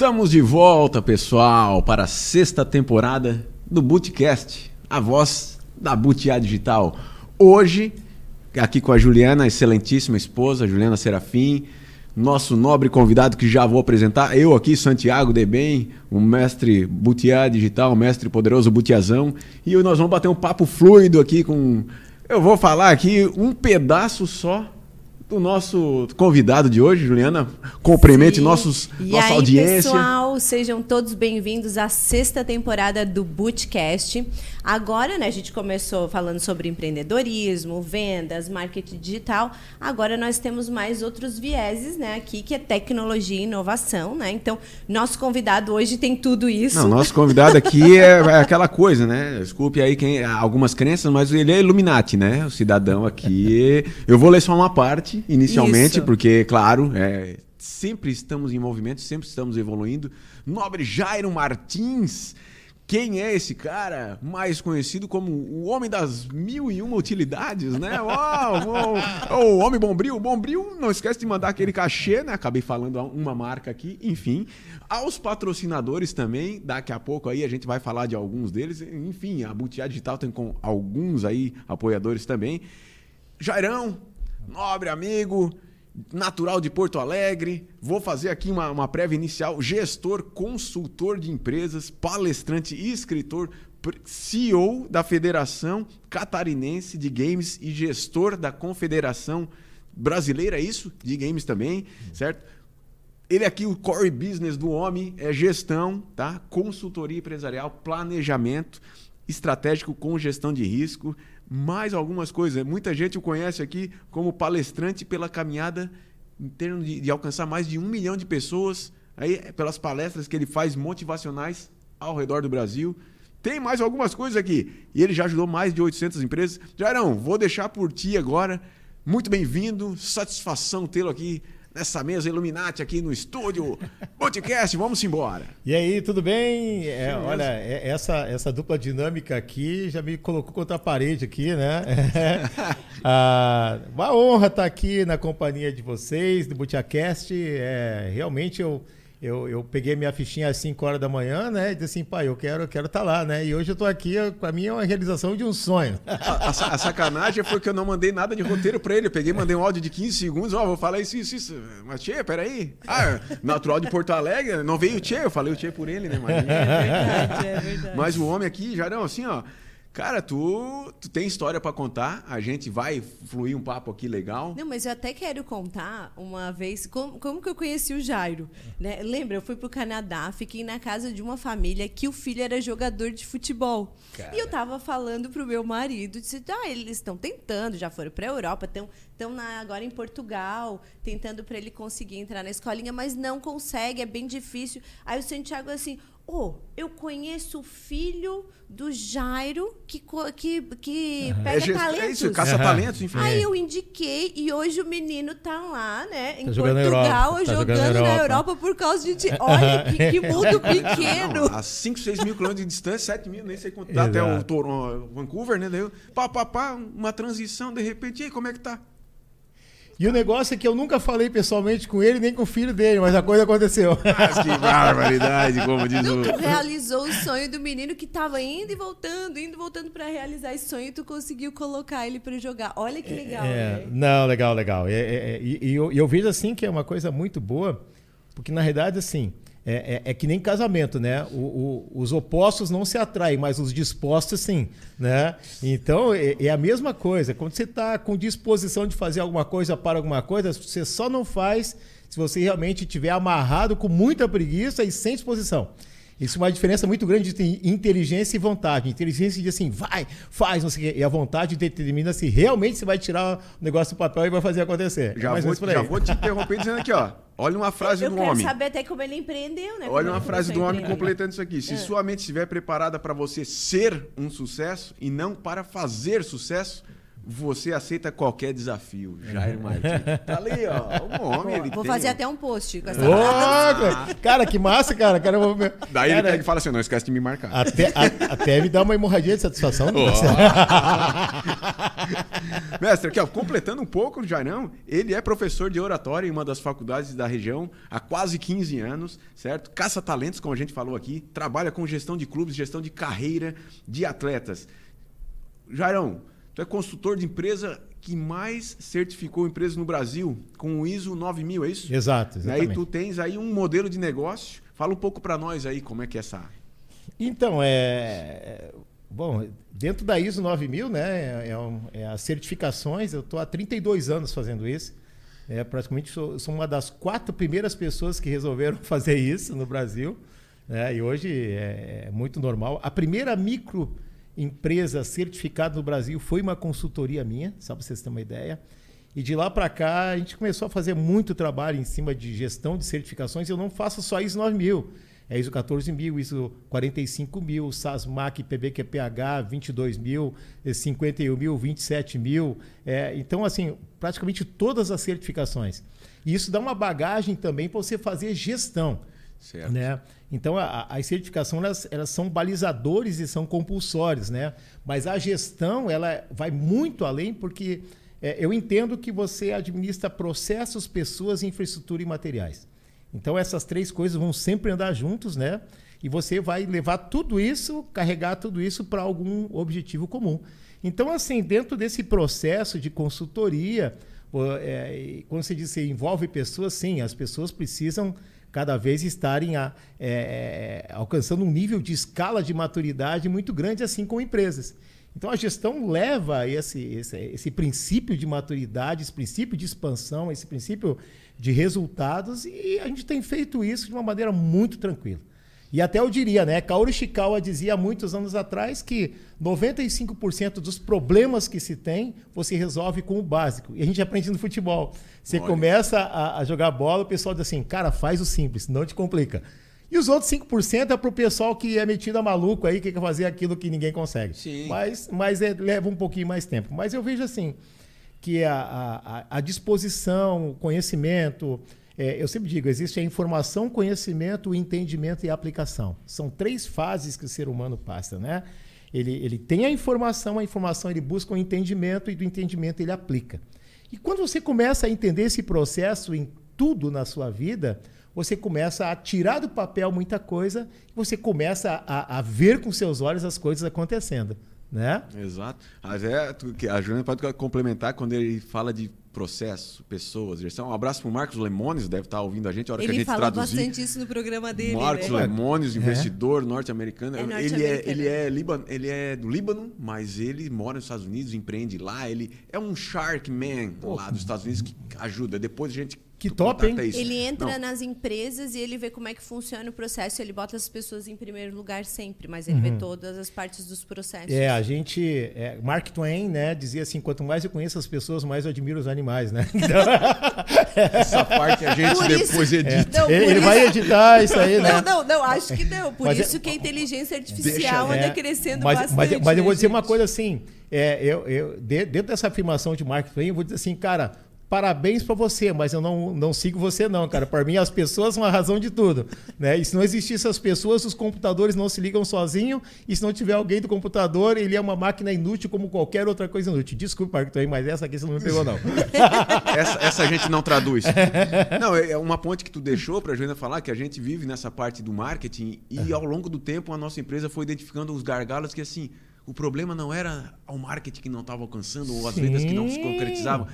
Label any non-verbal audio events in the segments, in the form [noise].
Estamos de volta, pessoal, para a sexta temporada do Bootcast, a voz da Butiá Digital. Hoje, aqui com a Juliana, excelentíssima esposa, Juliana Serafim, nosso nobre convidado que já vou apresentar, eu aqui, Santiago Debem, o mestre Butiá Digital, o mestre poderoso Butiazão, e nós vamos bater um papo fluido aqui com... Eu vou falar aqui um pedaço só do nosso convidado de hoje, Juliana. Cumprimente Sim. nossos, e nossa aí, audiência. Pessoal, sejam todos bem-vindos à sexta temporada do Bootcast. Agora, né, a gente começou falando sobre empreendedorismo, vendas, marketing digital. Agora nós temos mais outros vieses, né, aqui, que é tecnologia e inovação, né? Então, nosso convidado hoje tem tudo isso. Não, nosso convidado aqui [laughs] é, é aquela coisa, né? Desculpe aí quem, algumas crenças, mas ele é Illuminati, né? O cidadão aqui. Eu vou ler só uma parte inicialmente, isso. porque, claro, é, sempre estamos em movimento, sempre estamos evoluindo. Nobre Jairo Martins quem é esse cara? Mais conhecido como o homem das mil e uma utilidades, né? [laughs] Uau, o homem Bombril. Bombril, não esquece de mandar aquele cachê, né? Acabei falando uma marca aqui, enfim. Aos patrocinadores também, daqui a pouco aí a gente vai falar de alguns deles. Enfim, a Butiá Digital tem com alguns aí apoiadores também. Jairão, nobre amigo, natural de Porto Alegre. Vou fazer aqui uma, uma prévia inicial. Gestor, consultor de empresas, palestrante e escritor, CEO da Federação Catarinense de Games e gestor da Confederação Brasileira, é isso? De games também, certo? Ele aqui, o core business do homem é gestão, tá? Consultoria empresarial, planejamento estratégico com gestão de risco, mais algumas coisas. Muita gente o conhece aqui como palestrante pela caminhada em termos de, de, alcançar mais de um milhão de pessoas, aí pelas palestras que ele faz motivacionais ao redor do Brasil. Tem mais algumas coisas aqui. E ele já ajudou mais de 800 empresas. Jairão, vou deixar por ti agora. Muito bem-vindo, satisfação tê-lo aqui nessa mesa Illuminati aqui no estúdio. Podcast, vamos embora. E aí, tudo bem? É, olha, é, essa, essa dupla dinâmica aqui já me colocou contra a parede aqui, né? [laughs] ah, uma honra estar aqui na companhia de vocês, do Butiacast. É, realmente eu eu, eu peguei minha fichinha às 5 horas da manhã, né? E disse assim, pai, eu quero estar eu quero tá lá, né? E hoje eu estou aqui, para mim é uma realização de um sonho. A, a, a, sacanagem foi que eu não mandei nada de roteiro para ele. Eu peguei, mandei um áudio de 15 segundos, ó, oh, vou falar isso, isso, isso. Mas, Tchê, peraí. Ah, natural de Porto Alegre, não veio o Tchê, eu falei o Tchê por ele, né? Mas, [laughs] é verdade, é verdade. Mas o homem aqui, já não, assim, ó. Cara, tu, tu tem história para contar? A gente vai fluir um papo aqui legal? Não, mas eu até quero contar uma vez como, como que eu conheci o Jairo. Né? Lembra, eu fui pro Canadá, fiquei na casa de uma família que o filho era jogador de futebol. Cara. E eu tava falando pro meu marido, disse, ah, eles estão tentando, já foram pra Europa, estão estão agora em Portugal, tentando para ele conseguir entrar na escolinha, mas não consegue, é bem difícil. Aí o Santiago assim, oh, eu conheço o filho do Jairo que, que, que uhum. pega é, talentos. É isso, caça talentos, enfim. Aí eu indiquei e hoje o menino tá lá, né, em tá Portugal, jogando, tá jogando na, Europa. na, Europa. por causa de. Olha que, que [laughs] mundo pequeno. Não, a 5, 6 mil quilômetros de distância, 7 mil, nem sei quanto dá até o Toronto, Vancouver, né? Daí, pá, pá, pá, uma transição, de repente, e aí, como é que tá? E o negócio é que eu nunca falei pessoalmente com ele nem com o filho dele, mas a coisa aconteceu. Mas que barbaridade, como diz o. Tu realizou o sonho do menino que estava indo e voltando, indo e voltando para realizar esse sonho e tu conseguiu colocar ele para jogar. Olha que legal. É, né? Não, legal, legal. É, é, é, e, e eu, eu vejo assim que é uma coisa muito boa, porque na realidade, assim. É, é, é, que nem casamento, né? O, o, os opostos não se atraem, mas os dispostos sim, né? Então é, é a mesma coisa. Quando você está com disposição de fazer alguma coisa para alguma coisa, você só não faz se você realmente estiver amarrado com muita preguiça e sem disposição. Isso é uma diferença muito grande de inteligência e vontade. Inteligência diz assim, vai, faz, não sei o quê. E a vontade determina se realmente você vai tirar o negócio do papel e vai fazer acontecer. Já, vou, já vou te interromper dizendo aqui, ó. Olha uma frase eu do homem. Eu quero saber até como ele empreendeu, né? Olha uma frase do homem completando isso aqui. Se é. sua mente estiver preparada para você ser um sucesso e não para fazer sucesso, Você aceita qualquer desafio, [laughs] Jair Martins. Tá ali, ó. O homem, ele Vou tem- fazer até um post com essa Ô, [laughs] cara, que massa, cara. cara eu vou- Daí ele cara, pega e fala assim: não esquece de me marcar. até, a- até me dá uma hemorragia de satisfação. certo. [laughs] Mestre, aqui, ó, completando um pouco o Jairão, ele é professor de oratória em uma das faculdades da região há quase 15 anos, certo? Caça talentos, como a gente falou aqui, trabalha com gestão de clubes, gestão de carreira de atletas. Jairão, tu é consultor de empresa que mais certificou empresas no Brasil com o ISO 9000, é isso? Exato, exatamente. tu tens aí um modelo de negócio. Fala um pouco para nós aí como é que é essa. Então, é. Bom, dentro da ISO 9000, né, é, é um- é as certificações, eu estou há 32 anos fazendo isso. É, praticamente sou, sou uma das quatro primeiras pessoas que resolveram [laughs] fazer isso no Brasil. né, e hoje é, é muito normal. A primeira microempresa certificada no Brasil foi uma consultoria minha, só para vocês terem uma ideia. E de lá para cá, a gente começou a fazer muito trabalho em cima de gestão de certificações. Eu não faço só ISO 9000. É ISO 14000, ISO 45000, SASMAC, PBQPH 22000, eh, 51000, 27000. É, então, assim, praticamente todas as certificações. E isso dá uma bagagem também para você fazer gestão. Certo. Né? Então, a- a- as certificações elas, elas são balizadores e são compulsórios, né? Mas a gestão ela vai muito além porque é, eu entendo que você administra processos, pessoas, infraestrutura e materiais. Então, essas três coisas vão sempre andar juntos, né? E você vai levar tudo isso, carregar tudo isso para algum objetivo comum. Então, assim, dentro desse processo de consultoria, é, quando você diz que envolve pessoas, sim, as pessoas precisam cada vez estarem a- é, é, alcançando um nível de escala de maturidade muito grande, assim como empresas. Então a gestão leva esse, esse, esse princípio de maturidade, esse princípio de expansão, esse princípio de resultados, e a gente tem feito isso de uma maneira muito tranquila. E até eu diria, né? Kaoru Ishikawa dizia há muitos anos atrás que 95% dos problemas que se tem, você resolve com o básico. E a gente aprende no futebol. Você Olha. começa a, a jogar bola, o pessoal diz assim, cara, faz o simples, não te complica. E os outros 5% é para o pessoal que é metido a maluco aí, que quer fazer aquilo que ninguém consegue. Sim. Mas, mas é- leva um pouquinho mais tempo. Mas eu vejo assim, que a, a- a disposição, o conhecimento, é, eu sempre digo, existe a informação, conhecimento, entendimento e aplicação. São três fases que o ser humano passa, né? Ele, ele tem a informação, a informação ele busca o entendimento e do entendimento ele aplica. E quando você começa a entender esse processo em tudo na sua vida, você começa a tirar do papel muita coisa e você começa a, a ver com seus olhos as coisas acontecendo, né? Exato. Mas é, a Joana pode complementar quando ele fala de processo, pessoas, gestão. Um abraço pro Marcos Lemones, deve estar ouvindo a gente a hora que a Ele gente fala traduzir. bastante isso no programa dele. Marcos né? Lemones, investidor norte-americano. É ele, é, ele, é Líbano, ele é do Líbano, mas ele mora nos Estados Unidos, empreende lá. Ele é um Shark Man lá dos Estados Unidos que ajuda. Depois a gente. Que tu top, hein? isso. Ele entra Não, nas empresas e ele vê como é que funciona o processo. Ele bota as pessoas em primeiro lugar sempre, mas ele vê todas as partes dos processos. É, a gente. é, Mark Twain, né, dizia assim: quanto mais eu conheço as pessoas, mais eu admiro os animais, né? [laughs] Então, [laughs] Essa parte a gente Por isso- depois edita. Não, por ele isso- vai editar isso aí, né? Não, não, não, acho que não. Por Mas é- isso que a inteligência artificial Deixa- anda É, crescendo mas, bastante. Mas, mas eu vou né, dizer uma gente? coisa assim: é, eu, eu, de- dentro dessa afirmação de Mark Twain, eu vou dizer assim, cara. Parabéns para você, mas eu não, não sigo você não, cara. Para mim as pessoas são a razão de tudo, né? E se não existisse as pessoas, os computadores não se ligam sozinhos. E se não tiver alguém do computador, ele é uma máquina inútil como qualquer outra coisa inútil. Desculpa, Twain, mas essa aqui você não me pegou não. [laughs] Essa, essa a gente não traduz. [laughs] Não, é é uma ponte que tu deixou para a Joana falar que a gente vive nessa parte do marketing e ao longo do tempo a nossa empresa foi identificando os gargalos que assim, o problema não era o marketing que não estava alcançando ou as vendas que não se Sim. concretizavam.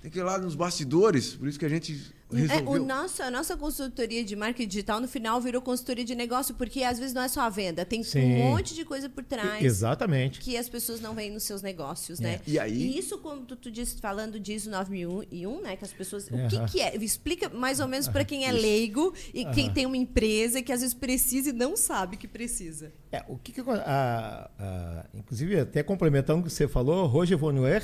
Tem que ir lá nos bastidores, por isso que a gente É, resolveu. o nosso, a nossa consultoria de marketing digital no final virou consultoria de negócio, porque às vezes não é só a venda, tem Sim. um monte de coisa por trás. Exatamente. que as pessoas não veem nos seus negócios, né? E aí- isso, como tu, tu disse, falando de ISO 9001, né? Que as pessoas... O que, que é? Explica mais ou menos para quem é leigo e quem tem uma empresa que às vezes precisa e não sabe que precisa. É, o que, que a- a- inclusive até complementando o que você falou, Roger Vonnuer,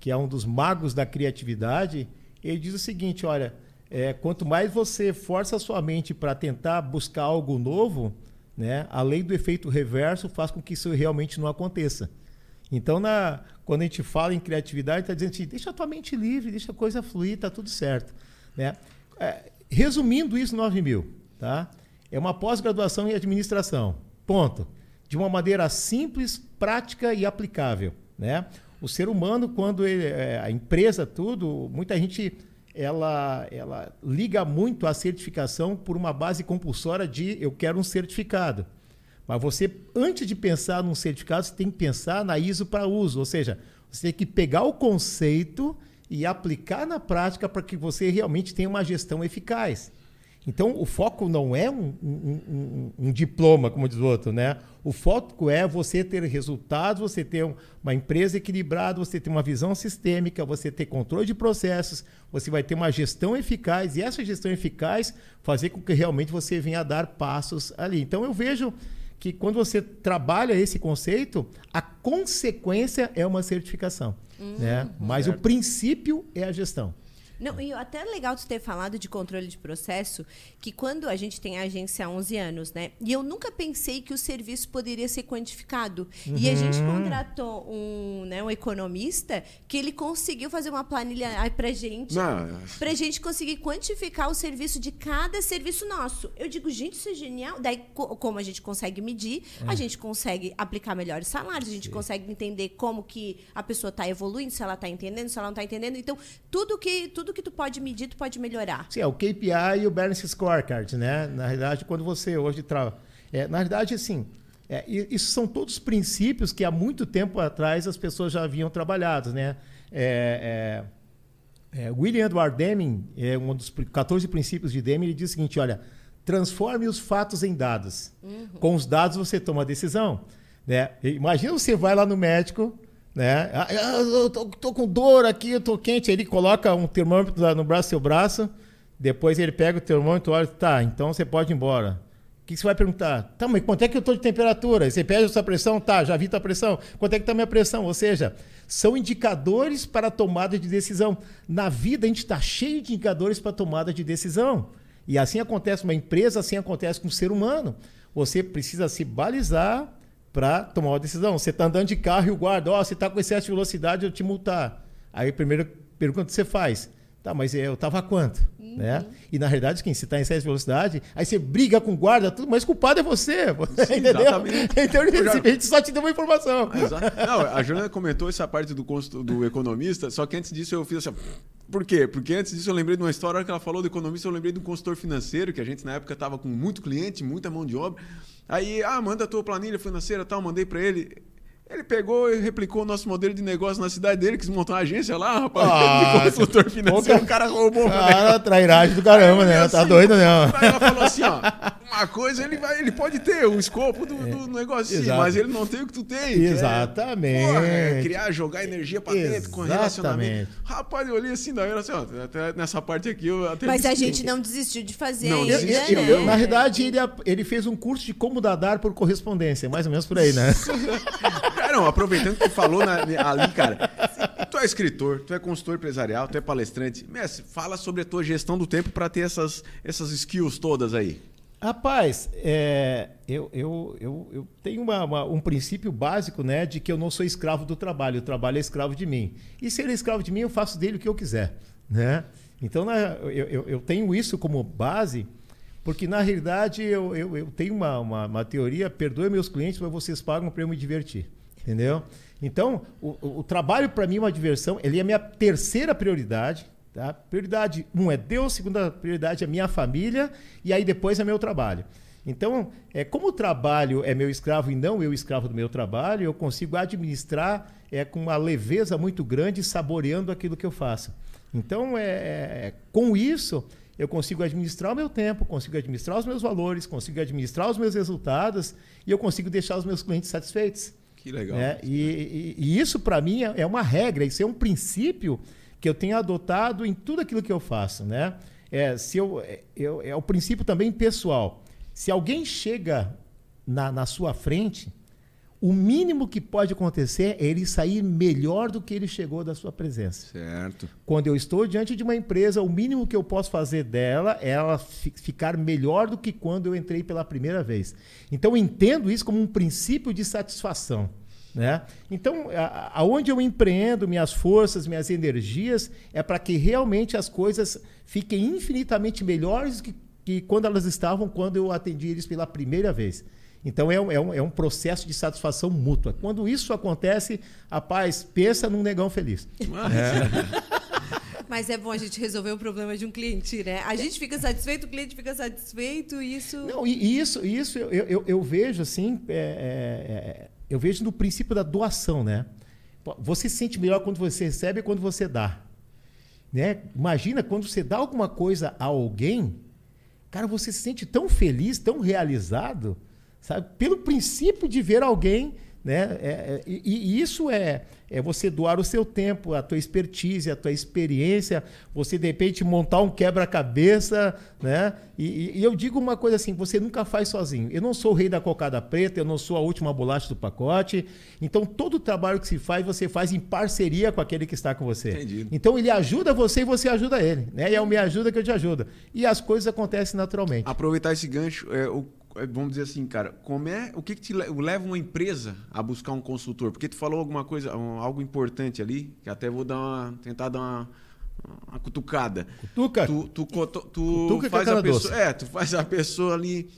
que é um dos magos da criatividade, ele diz o seguinte: olha, é, quanto mais você força a sua mente para tentar buscar algo novo, né, a lei do efeito reverso faz com que isso realmente não aconteça. Então, na, quando a gente fala em criatividade, está dizendo assim, deixa a tua mente livre, deixa a coisa fluir, está tudo certo. Né? É, resumindo isso, 9 mil, tá? é uma pós-graduação em administração, ponto. De uma maneira simples, prática e aplicável. Né? O ser humano, quando ele, é, a empresa, tudo, muita gente ela, ela liga muito a certificação por uma base compulsória de eu quero um certificado. Mas você, antes de pensar num certificado, você tem que pensar na ISO para uso, ou seja, você tem que pegar o conceito e aplicar na prática para que você realmente tenha uma gestão eficaz. Então, o foco não é um, um, um, um, diploma, como diz o outro, né? O foco é você ter resultados, você ter uma empresa equilibrada, você ter uma visão sistêmica, você ter controle de processos, você vai ter uma gestão eficaz e essa gestão eficaz fazer com que realmente você venha a dar passos ali. Então, eu vejo que quando você trabalha esse conceito, a consequência é uma certificação, hum, né? Mas certo. o princípio é a gestão. Não, e até legal tu ter falado de controle de processo, que quando a gente tem a agência há 11 anos, né? E eu nunca pensei que o serviço poderia ser quantificado. Uhum. E a gente uhum. contratou um, né, um economista que ele conseguiu fazer uma planilha pra gente, Não. pra gente conseguir quantificar o serviço de cada serviço nosso. Eu digo, gente, isso é genial. Daí, como a gente consegue medir, a é. gente consegue aplicar melhores salários, a gente Sim. consegue entender como que a pessoa está evoluindo, se ela está entendendo, se ela não está entendendo. Então, tudo que tudo tudo que tu pode medir, tu pode melhorar. Sim, é o KPI e o Balance Scorecard, né? Na realidade, quando você hoje trabalha... É, na realidade, assim, é, isso são todos princípios que há muito tempo atrás as pessoas já haviam trabalhado, né? É, é, é William Edward Deming, é um dos 14 princípios de Deming, ele diz o seguinte, olha, transforme os fatos em dados. Uhum. Com os dados você toma a decisão. Né? Imagina você vai lá no médico, né? Ah, eu tô, tô, com dor aqui, eu tô quente. Ele coloca um termômetro no braço, seu braço. Depois ele pega o termômetro, olha, tá, então você pode ir embora. O que você vai perguntar? Tá, mas quanto é que eu tô de temperatura? Você pede a sua pressão? Tá, já vi tua pressão. Quanto é que tá minha pressão? Ou seja, são indicadores para tomada de decisão. Na vida a gente está cheio de indicadores para tomada de decisão. E assim acontece uma empresa, assim acontece com o ser humano. Você precisa se balizar para tomar uma decisão. Você está andando de carro e o guarda, ó, oh, você está com excesso de velocidade, eu te multar. Aí a primeira pergunta que você faz, tá, mas eu estava a quanto? Uhum. Né? E na realidade, quem você está em excesso de velocidade, aí você briga com o guarda, tudo, mas o culpado é você. Sim, [laughs] entendeu? Exatamente. Então já... a gente só te deu uma informação. Exato. Não, a Jana comentou essa parte do, do economista, só que antes disso eu fiz assim. Por quê? Porque antes disso eu lembrei de uma história que ela falou do economista, eu lembrei do consultor financeiro, que a gente na época estava com muito cliente, muita mão de obra. Aí, ah, manda a tua planilha financeira tal, mandei para ele. Ele pegou e replicou o nosso modelo de negócio na cidade dele, quis montar uma agência lá, rapaz. Ah, [laughs] de consultor financeiro, o cara roubou. Cara, trairagem do caramba, né? Tá assim, tá doido, né? Aí ela falou assim, ó, uma coisa, ele, vai, ele pode ter o escopo do, do negócio, sim, mas ele não tem o que tu tem. Exatamente. É, porra, é criar, jogar energia pra dentro com relacionamento. Rapaz, eu olhei assim, daí era assim, ó, até nessa parte aqui eu até Mas a gente não desistiu de fazer não, ainda, desistiu, né? Na verdade, ele, ele fez um curso de como dar por correspondência, mais ou menos por aí, né? [laughs] não, aproveitando que tu falou na, ali, cara. Tu é escritor, tu é consultor empresarial, tu é palestrante. Messi, fala sobre a tua gestão do tempo para ter essas, essas skills todas aí. Rapaz, é, eu, eu, eu, eu, tenho uma, uma, um princípio básico né, de que eu não sou escravo do trabalho, o trabalho é escravo de mim. E se ele é escravo de mim, eu faço dele o que eu quiser. Né? Então, eu, eu tenho isso como base porque, na realidade, eu, eu, eu tenho uma, uma, uma, teoria, perdoe meus clientes, mas vocês pagam para eu me divertir. Entendeu? Então, o, o trabalho para mim é uma diversão, ele é a minha terceira prioridade. Tá? Prioridade um é Deus, segunda prioridade é minha família e aí depois é meu trabalho. Então, é, como o trabalho é meu escravo e não eu escravo do meu trabalho, eu consigo administrar é, com uma leveza muito grande, saboreando aquilo que eu faço. Então, é, é, com isso, eu consigo administrar o meu tempo, consigo administrar os meus valores, consigo administrar os meus resultados e eu consigo deixar os meus clientes satisfeitos. Que legal. É, e, e, e, isso, para mim, é, é, uma regra, isso é um princípio que eu tenho adotado em tudo aquilo que eu faço. Né? É, se eu, é, eu, é o princípio também pessoal. Se alguém chega na, na sua frente o mínimo que pode acontecer é ele sair melhor do que ele chegou da sua presença. Certo. Quando eu estou diante de uma empresa, o mínimo que eu posso fazer dela é ela ficar melhor do que quando eu entrei pela primeira vez. Então eu entendo isso como um princípio de satisfação. Né? Então, aonde eu empreendo minhas forças, minhas energias, é para que realmente as coisas fiquem infinitamente melhores que, que quando elas estavam quando eu atendi eles pela primeira vez. Então é um, é, um, é um processo de satisfação mútua. Quando isso acontece, rapaz, pensa num negão feliz. É. [laughs] Mas é bom a gente resolver o problema de um cliente, né? A gente fica satisfeito, o cliente fica satisfeito, e isso. Não, e isso, isso eu, eu, eu vejo assim, é, é, é, eu vejo no princípio da doação, né? Você se sente melhor quando você recebe e quando você dá. Né? Imagina quando você dá alguma coisa a alguém, cara, você se sente tão feliz, tão realizado, sabe? Pelo princípio de ver alguém né? É, é, e, e, isso é, é você doar o seu tempo, a tua expertise, a tua experiência, você de repente montar um quebra-cabeça, né? E, e, eu digo uma coisa assim: você nunca faz sozinho. Eu não sou o rei da cocada preta, eu não sou a última bolacha do pacote. Então, todo o trabalho que se faz, você faz em parceria com aquele que está com você. Entendi. Então, ele ajuda você e você ajuda ele. Né? E é o me ajuda que eu te ajudo. E as coisas acontecem naturalmente. Aproveitar esse gancho, é, o vamos dizer assim, cara, como é, o que, que te leva uma empresa a buscar um consultor? Porque tu falou alguma coisa, um, algo importante ali, que até vou dar uma, tentar dar uma, uma cutucada. Cutuca? Tu, tu, tu, tu Cutuca faz a pessoa, doce. é, tu faz a pessoa ali,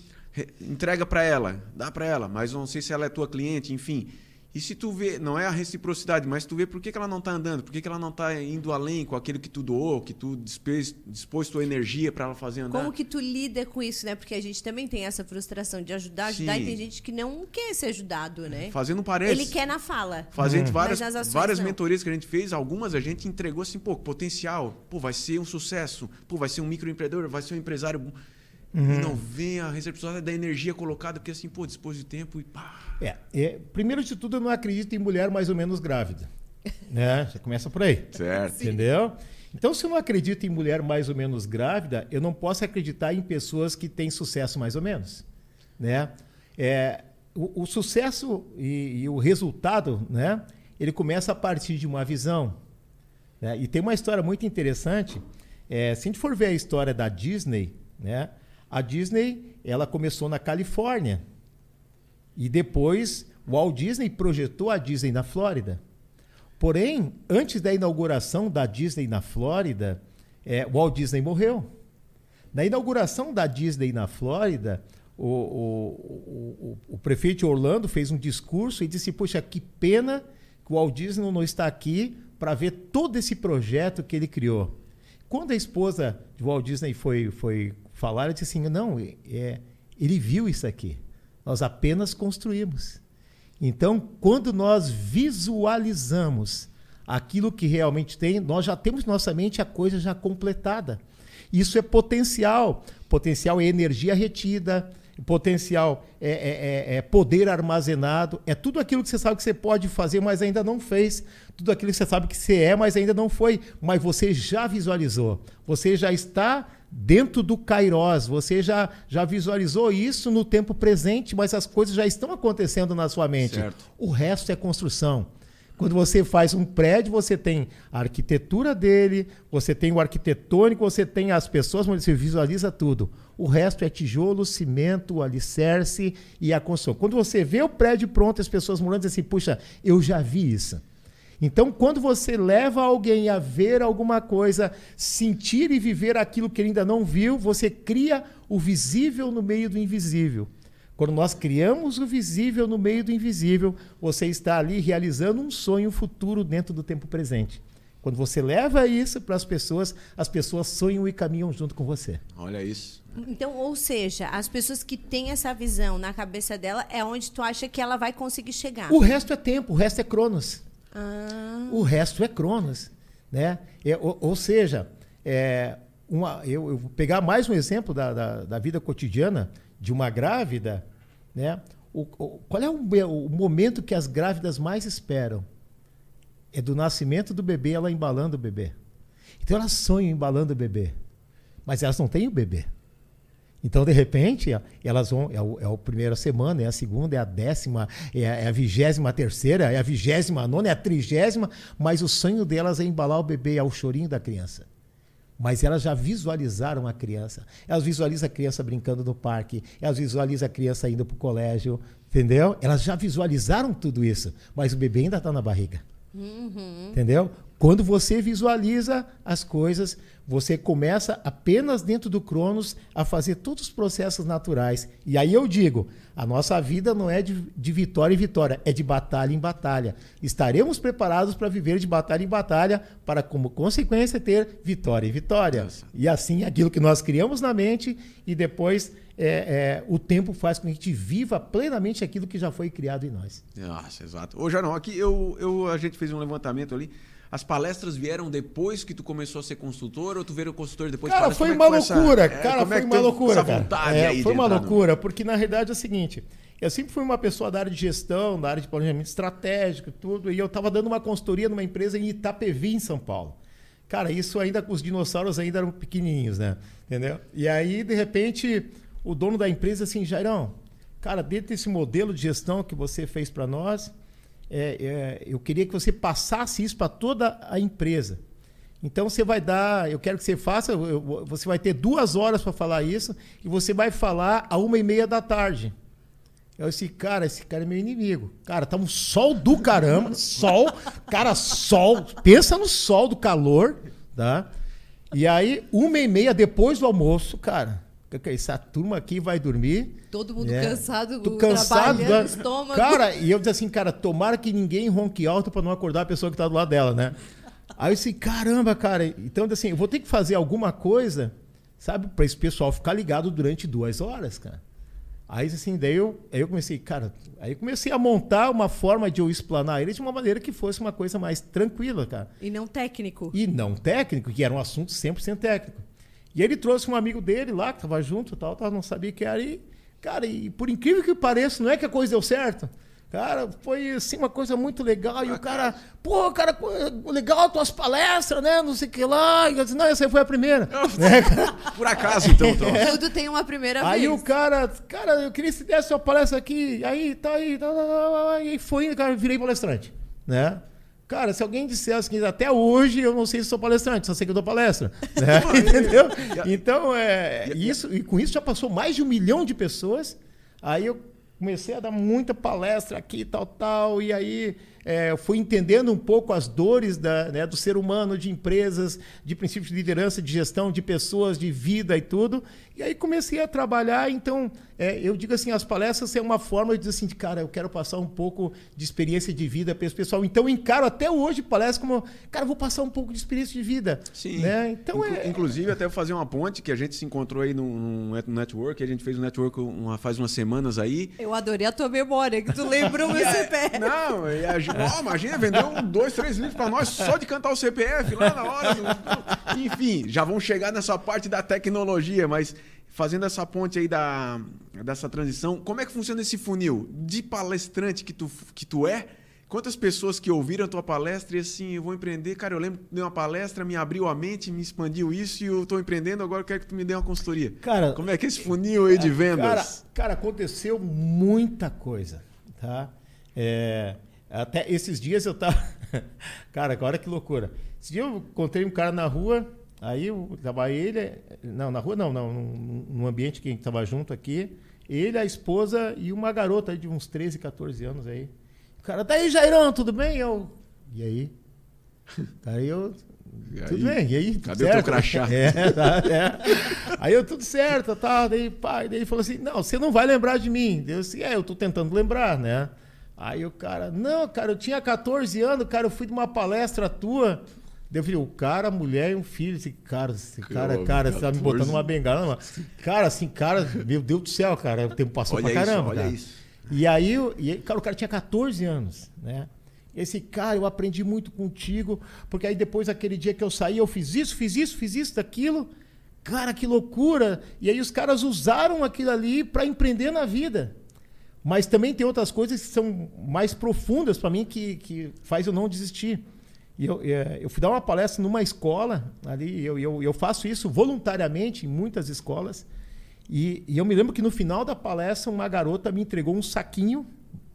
entrega para ela, dá para ela, mas não sei se ela é tua cliente, enfim. E se tu vê, não é a reciprocidade, mas tu vê por que, que ela não está andando, por que, que ela não está indo além com aquilo que tu doou, que tu dispôs, dispôs tua energia para ela fazer andar. Como que tu lida com isso, né? Porque a gente também tem essa frustração de ajudar, ajudar, Sim. e tem gente que não quer ser ajudado, né? Fazendo parece. Ele quer na fala. Fazendo hum. várias, várias mentorias que a gente fez, algumas a gente entregou assim, pô, potencial, pô, vai ser um sucesso, pô, vai ser um microempreendedor, vai ser um empresário Uhum. não vem a recepção da energia colocada, porque assim, pô, dispôs de tempo e pá. É, é, primeiro de tudo, eu não acredito em mulher mais ou menos grávida. né? Já começa por aí. Certo. Entendeu? Então, se eu não acredito em mulher mais ou menos grávida, eu não posso acreditar em pessoas que têm sucesso mais ou menos. Né? É, o, o sucesso e, e, o resultado, né? ele começa a partir de uma visão. Né? E tem uma história muito interessante. É, se a gente for ver a história da Disney, né? A Disney, ela começou na Califórnia. E depois o Walt Disney projetou a Disney na Flórida. Porém, antes da inauguração da Disney na Flórida, é, Walt Disney morreu. Na inauguração da Disney na Flórida, o, o, o, o, prefeito Orlando fez um discurso e disse: Poxa, que pena que o Walt Disney não está aqui para ver todo esse projeto que ele criou. Quando a esposa de Walt Disney foi, foi falaram, eu disse assim: não, é, ele viu isso aqui. Nós apenas construímos. Então, quando nós visualizamos aquilo que realmente tem, nós já temos nossa mente a coisa já completada. Isso é potencial. Potencial é energia retida, potencial é, é, é, é, poder armazenado, é tudo aquilo que você sabe que você pode fazer, mas ainda não fez, tudo aquilo que você sabe que você é, mas ainda não foi, mas você já visualizou, você já está dentro do Kairos, você já, já visualizou isso no tempo presente, mas as coisas já estão acontecendo na sua mente. Certo. O resto é construção. Quando você faz um prédio, você tem a arquitetura dele, você tem o arquitetônico, você tem as pessoas, você visualiza tudo. O resto é tijolo, cimento, alicerce e a construção. Quando você vê o prédio pronto, as pessoas morando dizem assim, puxa, eu já vi isso. Então, quando você leva alguém a ver alguma coisa, sentir e viver aquilo que ele ainda não viu, você cria o visível no meio do invisível. Quando nós criamos o visível no meio do invisível, você está ali realizando um sonho futuro dentro do tempo presente. Quando você leva isso para as pessoas, as pessoas sonham e caminham junto com você. Olha isso. Então, ou seja, as pessoas que têm essa visão na cabeça dela é onde tu acha que ela vai conseguir chegar. O resto é tempo, o resto é cronos. Ah. O resto é Cronos. Né? É, ou, ou, seja, é, uma, eu, eu, vou pegar mais um exemplo da, da, da, vida cotidiana de uma grávida. Né? O, o, qual é o, o momento que as grávidas mais esperam? É do nascimento do bebê, ela embalando o bebê. Então elas sonham embalando o bebê. Mas elas não têm o bebê. Então, de repente, elas vão. É, o, é a primeira semana, é a segunda, é a décima, é a, é a vigésima terceira, é a vigésima nona, é a trigésima, mas o sonho delas é embalar o bebê ao chorinho da criança. mas elas já visualizaram a criança. Elas visualizam a criança brincando no parque, elas visualizam a criança indo para o colégio, entendeu? Elas já visualizaram tudo isso, mas o bebê ainda está na barriga. Uhum. Entendeu? Quando você visualiza as coisas, você começa apenas dentro do Cronos a fazer todos os processos naturais. E aí eu digo: a nossa vida não é de, de vitória em vitória, é de batalha em batalha. Estaremos preparados para viver de batalha em batalha, para, como consequência, ter vitória em vitória. Nossa. E assim, aquilo que nós criamos na mente e depois é, é, o tempo faz com que a gente viva plenamente aquilo que já foi criado em nós. Nossa, exato. Ô, Jarão, aqui eu, eu, a gente fez um levantamento ali. As palestras vieram depois que tu começou a ser consultor ou tu veio consultor depois? Cara, foi uma loucura. Cara, é, foi uma loucura. Cara. É, foi uma loucura, porque na realidade é o seguinte: eu sempre fui uma pessoa da área de gestão, da área de planejamento estratégico, tudo, e eu estava dando uma consultoria numa empresa em Itapevi, em São Paulo. Cara, isso ainda com os dinossauros ainda eram pequenininhos, né? Entendeu? E aí, de repente, o dono da empresa assim, Jairão, cara, dentro desse modelo de gestão que você fez para nós, é, é, eu queria que você passasse isso para toda a empresa. Então você vai dar, eu quero que você faça, eu, você vai ter duas horas para falar isso e você vai falar a uma e meia da tarde. Eu disse, cara, esse cara é meu inimigo. Cara, tá um sol do caramba, sol, cara, sol. Pensa no sol do calor, tá? E aí, uma e meia depois do almoço, cara, essa turma aqui vai dormir. Todo mundo é. cansado, Tô cansado, do estômago. Cara, e eu disse assim, cara, tomara que ninguém ronque alto para não acordar a pessoa que tá do lado dela, né? Aí eu disse, caramba, cara, então assim, eu vou ter que fazer alguma coisa, sabe, para esse pessoal ficar ligado durante duas horas, cara. Aí assim, daí eu, aí eu comecei, cara, aí eu comecei a montar uma forma de eu explanar ele de uma maneira que fosse uma coisa mais tranquila, cara. E não técnico. E não técnico, que era um assunto 100% técnico. E ele trouxe um amigo dele lá, que estava junto tal, tal, não sabia que era. E, cara, e por incrível que pareça, não é que a coisa deu certo. Cara, foi assim uma coisa muito legal. E o cara, pô, cara, legal tuas palestras, né? Não sei o que lá. E eu disse, não, essa aí foi a primeira. [laughs] né, Por acaso, então, então. É. Tudo tem uma primeira aí vez. Aí o cara, cara, eu queria que você desse sua palestra aqui. Aí, tá aí, tá, tá, tá, e aí foi, cara, virei palestrante, né? Cara, se alguém dissesse que até hoje eu não sei se sou palestrante, só sei que eu dou palestra. [laughs] Né? Entendeu? Então, é, isso, e com isso já passou mais de um milhão de pessoas. Aí eu comecei a dar muita palestra aqui, tal, tal, e aí é, fui entendendo um pouco as dores da, né, do ser humano, de empresas, de princípios de liderança, de gestão, de pessoas, de vida e tudo. E aí comecei a trabalhar. Então, é, eu digo assim, as palestras é uma forma de dizer assim, cara, eu quero passar um pouco de experiência de vida para esse pessoal. Então, eu encaro até hoje palestra como, cara, vou passar um pouco de experiência de vida. Sim. Né? Então, Inclu é... Inclusive, até fazer uma ponte que a gente se encontrou aí num, num network, a gente fez um network uma, faz umas semanas aí. Eu adorei a tua memória, que tu lembrou [laughs] meu CPF. Não, e a, oh, imagina, vendeu um, dois, três livros para nós só de cantar o CPF lá na hora. Enfim, já vão chegar nessa parte da tecnologia, mas fazendo essa ponte aí da, dessa transição, como é que funciona esse funil de palestrante que tu, que tu é? Quantas pessoas que ouviram a tua palestra e assim, eu vou empreender, cara, eu lembro que dei uma palestra, me abriu a mente, me expandiu isso e eu estou empreendendo, agora eu quero que tu me dê uma consultoria. Cara, como é que é esse funil aí de vendas? Cara, cara aconteceu muita coisa, tá? É, até esses dias eu tava. [laughs] cara, agora que loucura. Esse dia eu encontrei um cara na rua, aí eu tava ele. Não, na rua não, não. No ambiente que a gente tava junto aqui. Ele, a esposa e uma garota de uns 13, 14 anos aí. O cara, tá aí, Jairão, tudo bem? Eu. E aí? [laughs] Aí eu. E tudo aí? bem, e aí? Cadê certo? o teu crachá? [laughs] É, tá, é. Aí eu, tudo certo, tá. Daí, pai, daí ele falou assim: não, você não vai lembrar de mim. Eu disse, é, eu tô tentando lembrar, né? Aí o cara, não, cara, eu tinha 14 anos, cara, eu fui de uma palestra tua. Eu falei, o cara, a mulher e um filho. Esse cara, esse cara, cara, cara, você tá me botando uma bengala, mano. Cara, assim, cara, meu Deus do céu, cara, o tempo passou olha pra caramba. Isso, olha cara. isso. E aí, e, cara, o cara tinha 14 anos, né? Esse cara, eu aprendi muito contigo, porque aí depois, aquele dia que eu saí, eu fiz isso, fiz isso, fiz isso, daquilo. Cara, que loucura! E aí os caras usaram aquilo ali para empreender na vida. Mas também tem outras coisas que são mais profundas para mim que, que faz eu não desistir. E eu, é, eu fui dar uma palestra numa escola ali, eu, eu, eu faço isso voluntariamente em muitas escolas. E, e, eu me lembro que no final da palestra uma garota me entregou um saquinho,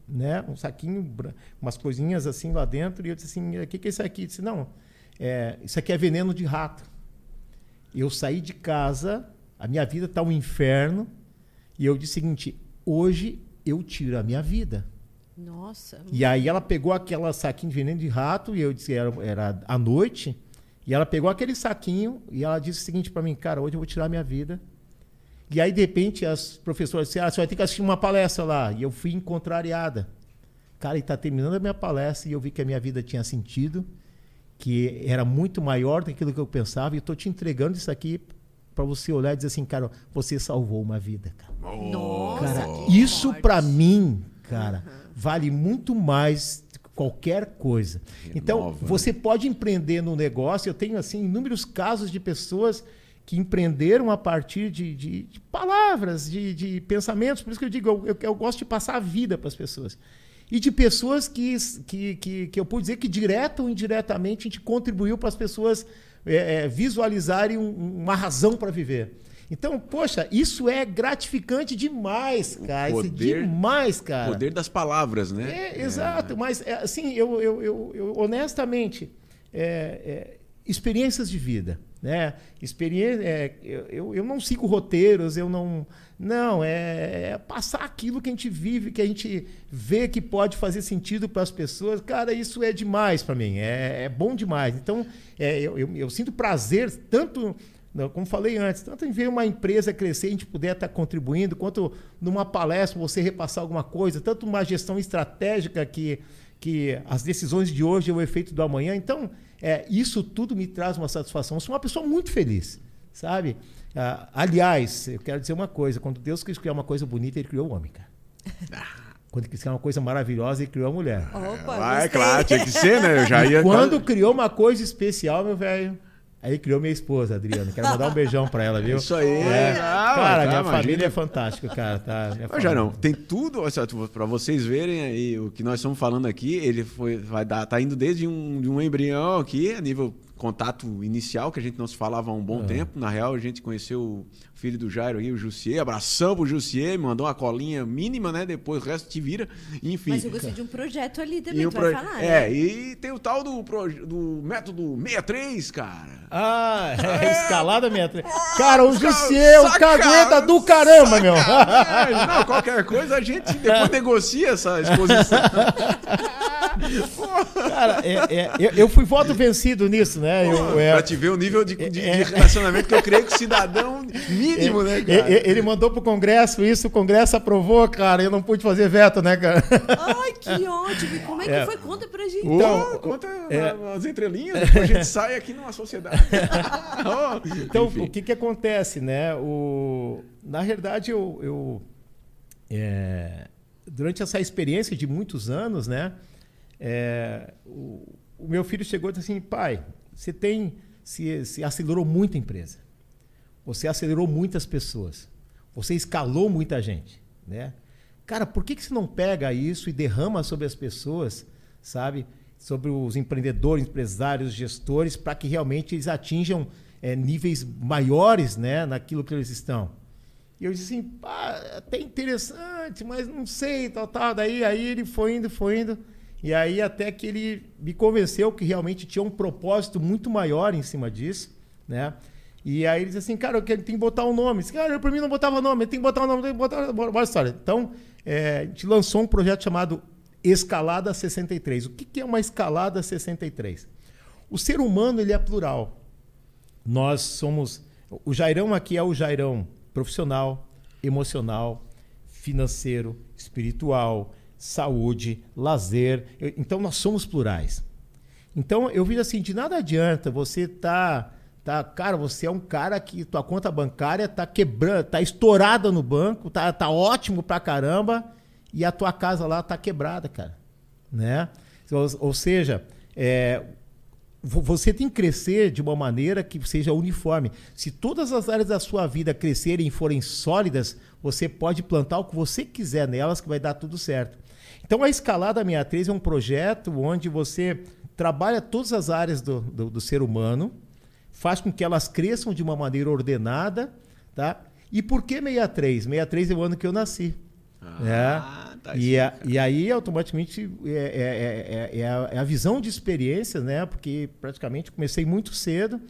né? Um saquinho, umas coisinhas assim lá dentro. E eu disse assim: o que, que é isso aqui? Eu disse: não, é, isso aqui é veneno de rato. eu saí de casa, a minha vida está um inferno, e eu disse o seguinte: hoje eu tiro a minha vida. Nossa. E aí ela pegou aquela saquinho de veneno de rato, e eu disse era, era à noite, e ela pegou aquele saquinho e ela disse o seguinte para mim, cara, hoje eu vou tirar a minha vida. E aí, de repente, as professoras disseram, ah, você vai ter que assistir uma palestra lá. E eu fui contrariada. Cara, e está terminando a minha palestra e eu vi que a minha vida tinha sentido, que era muito maior do que aquilo que eu pensava, e eu estou te entregando isso aqui para você olhar e dizer assim, cara, você salvou uma vida, cara. Nossa, cara isso para mim, cara, vale muito mais que qualquer coisa. Então, Renova, né? você pode empreender no negócio. Eu tenho assim inúmeros casos de pessoas que empreenderam a partir de, de- de palavras, de, de pensamentos. Por isso que eu digo, eu, eu- eu gosto de passar a vida para as pessoas. E de pessoas que, que, que, que eu puedo dizer que direta ou indiretamente a gente contribuiu para as pessoas é, é, visualizarem um- uma razão para viver. Então, poxa, isso é gratificante demais, cara. É poder- demais, cara. Poder das palavras, né? É, exato, mas é, assim, eu, eu, eu, eu, honestamente, é, é, experiências de vida, né? Experiência, é, eu, eu, não sigo roteiros, eu não, não é, é passar aquilo que a gente vive, que a gente vê que pode fazer sentido para as pessoas, cara, isso é demais para mim, é, é bom demais. Então, é, eu, eu, eu sinto prazer tanto não, como falei antes, tanto em ver uma empresa crescer e a gente puder estar contribuindo, quanto numa palestra você repassar alguma coisa, tanto uma gestão estratégica que, que as decisões de hoje é o efeito do amanhã. Então, é, isso tudo me traz uma satisfação. Eu sou uma pessoa muito feliz, sabe? Ah, aliás, eu quero dizer uma coisa: quando Deus quis criar uma coisa bonita, Ele criou o homem, cara. Quando Ele quis criar uma coisa maravilhosa, Ele criou a mulher. Opa, Vai, gostei. claro, tinha que ser, né? Eu já ia. Quando criou uma coisa especial, meu velho. Aí criou minha esposa, Adriana. Quero mandar um beijão pra ela, viu? [laughs] Isso aí. É. Ah, cara, tá, minha imagina. família é fantástica, cara. Tá, minha Mas já não, tem tudo, para vocês verem aí o que nós estamos falando aqui, ele foi, vai dar, tá indo desde um, de um embrião aqui, a nível contato inicial, que a gente não se falava há um É. bom tempo. Na real, a gente conheceu o filho do Jairo aí, o Jussier, abração pro Jussier, me mandou uma colinha mínima, né? Depois o resto te vira, enfim. Mas eu gostei de um projeto ali também, E tu vai pro- falar, É, né? e tem o tal do, proje- do método 63, cara. Ah, [laughs] é escalada minha. Cara, o Jussier, o cagueta do caramba, meu. Não, qualquer coisa a gente [laughs] depois negocia essa exposição. Cara, é- é, eu, eu fui voto vencido nisso, né? Eu, é, pra te ver o nível de, de- de É. relacionamento que eu creio que o cidadão mínimo, né, e- cara? e- ele mandou pro Congresso isso, o Congresso aprovou, cara. Eu não pude fazer veto, né, cara? Ai, que ótimo! E como é que É. foi? Conta pra gente. Então, conta é. as entrelinhas, depois a gente sai aqui numa sociedade. [laughs] Oh, Então, enfim. o que, que acontece, né? O, na verdade, eu, eu, é, durante essa experiência de muitos anos, né? é, o, o meu filho chegou e disse assim, pai, você tem, se, se acelerou muito a empresa, você acelerou muitas pessoas, você escalou muita gente, né? Cara, por que, que você não pega isso e derrama sobre as pessoas, sabe? Sobre os empreendedores, empresários, gestores, para que realmente eles atinjam é, níveis maiores né, naquilo que eles estão. E eu disse assim, pá, até interessante, mas não sei, tal, tal. Daí aí ele foi indo, foi indo. E aí até que ele me convenceu que realmente tinha um propósito muito maior em cima disso, né? E aí ele disse assim, cara, eu tem que botar um nome. Disse, cara, eu pra mim não botava nome, tem que botar um nome, tem que botar... Bora história. Então, é, a gente lançou um projeto chamado Escalada 63. O que, que é uma escalada 63? O ser humano, ele é plural. Nós somos... O Jairão aqui é o Jairão profissional, emocional, financeiro, espiritual, saúde, lazer. Eu- Então, nós somos plurais. Então, eu vi assim, de nada adianta você tá, tá, cara, você é um cara que tua conta bancária tá quebrando, tá estourada no banco, tá, tá ótimo pra caramba e a tua casa lá tá quebrada, cara, né? Ou, ou seja, é, vo- você tem que crescer de uma maneira que seja uniforme. Se todas as áreas da sua vida crescerem e forem sólidas, você pode plantar o que você quiser nelas que vai dar tudo certo. Então a Escalada 63 é um projeto onde você trabalha todas as áreas do, do, do ser humano, faz com que elas cresçam de uma maneira ordenada, tá? E por que 63? 63 é o ano que eu nasci. Ah, né? tá e, a- e aí, automaticamente, é, é- é- é a, é a visão de experiência, né? Porque praticamente comecei muito cedo,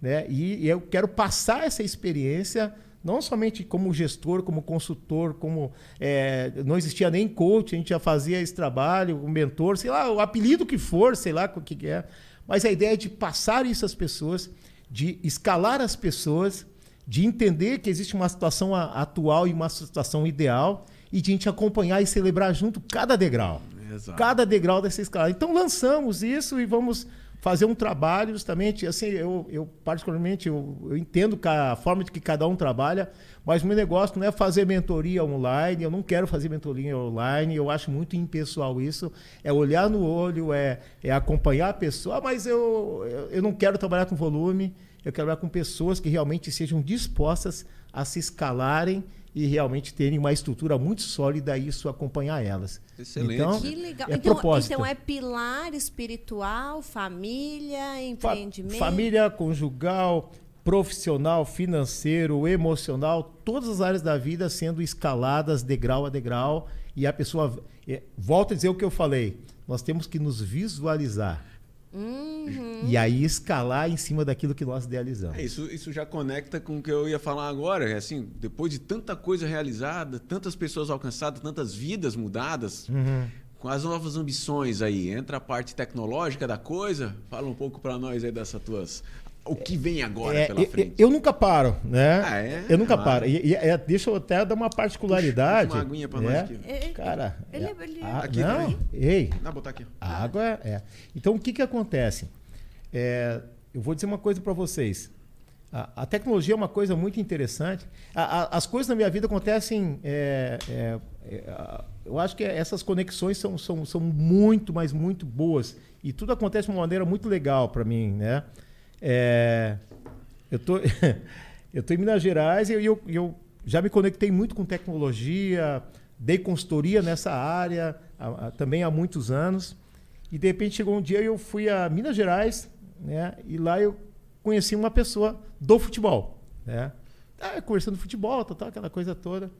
né? E, e eu quero passar essa experiência não somente como gestor, como consultor, como é, não existia nem coach, a gente já fazia esse trabalho, o mentor, sei lá, o apelido que for, sei lá o que é, mas a ideia é de passar isso às pessoas, de escalar as pessoas, de entender que existe uma situação atual e uma situação ideal e de a gente acompanhar e celebrar junto cada degrau. Exato. Cada degrau dessa escala. Então lançamos isso e vamos fazer um trabalho justamente, assim, eu, eu particularmente, eu, eu, entendo a forma de que cada um trabalha, mas meu negócio não é fazer mentoria online, eu não quero fazer mentoria online, eu acho muito impessoal isso, é olhar no olho, é, é acompanhar a pessoa, mas eu, eu, eu não quero trabalhar com volume, eu quero trabalhar com pessoas que realmente sejam dispostas a se escalarem e realmente terem uma estrutura muito sólida e isso acompanhar elas. Excelente. Então, que legal. É então, propósito. então é pilar espiritual, família, empreendimento. Fa família, conjugal, profissional, financeiro, emocional, todas as áreas da vida sendo escaladas degrau a degrau e a pessoa é, volta a dizer o que eu falei. Nós temos que nos visualizar. Uhum. E aí escalar em cima daquilo que nós idealizamos. É, isso, isso já conecta com o que eu ia falar agora. É assim, depois de tanta coisa realizada, tantas pessoas alcançadas, tantas vidas mudadas, uhum. com as novas ambições aí, entra a parte tecnológica da coisa. Fala um pouco para nós aí dessas tuas o que vem agora é, pela frente? Eu, eu, nunca paro, né? Ah, é? Eu nunca ah. paro. E, e é, deixa eu até dar uma particularidade. Puxa, uma aguinha pra nós é, aqui. É, Cara, ele, é, ele, a, aqui não, também? ei. Dá botar aqui. A água é. Então o que que acontece? eu vou dizer uma coisa para vocês. A, a, tecnologia é uma coisa muito interessante. A, as coisas na minha vida acontecem. eu acho que essas conexões são, são, são muito, mas muito boas. E tudo acontece de uma maneira muito legal para mim, né? É, eu tô, [laughs] eu em Minas Gerais e eu, eu, eu, já me conectei muito com tecnologia, dei consultoria nessa área a, a, também há muitos anos. E de repente chegou um dia e eu fui a Minas Gerais, né? E lá eu conheci uma pessoa do futebol, né? Ah, conversando futebol, tal, aquela coisa toda.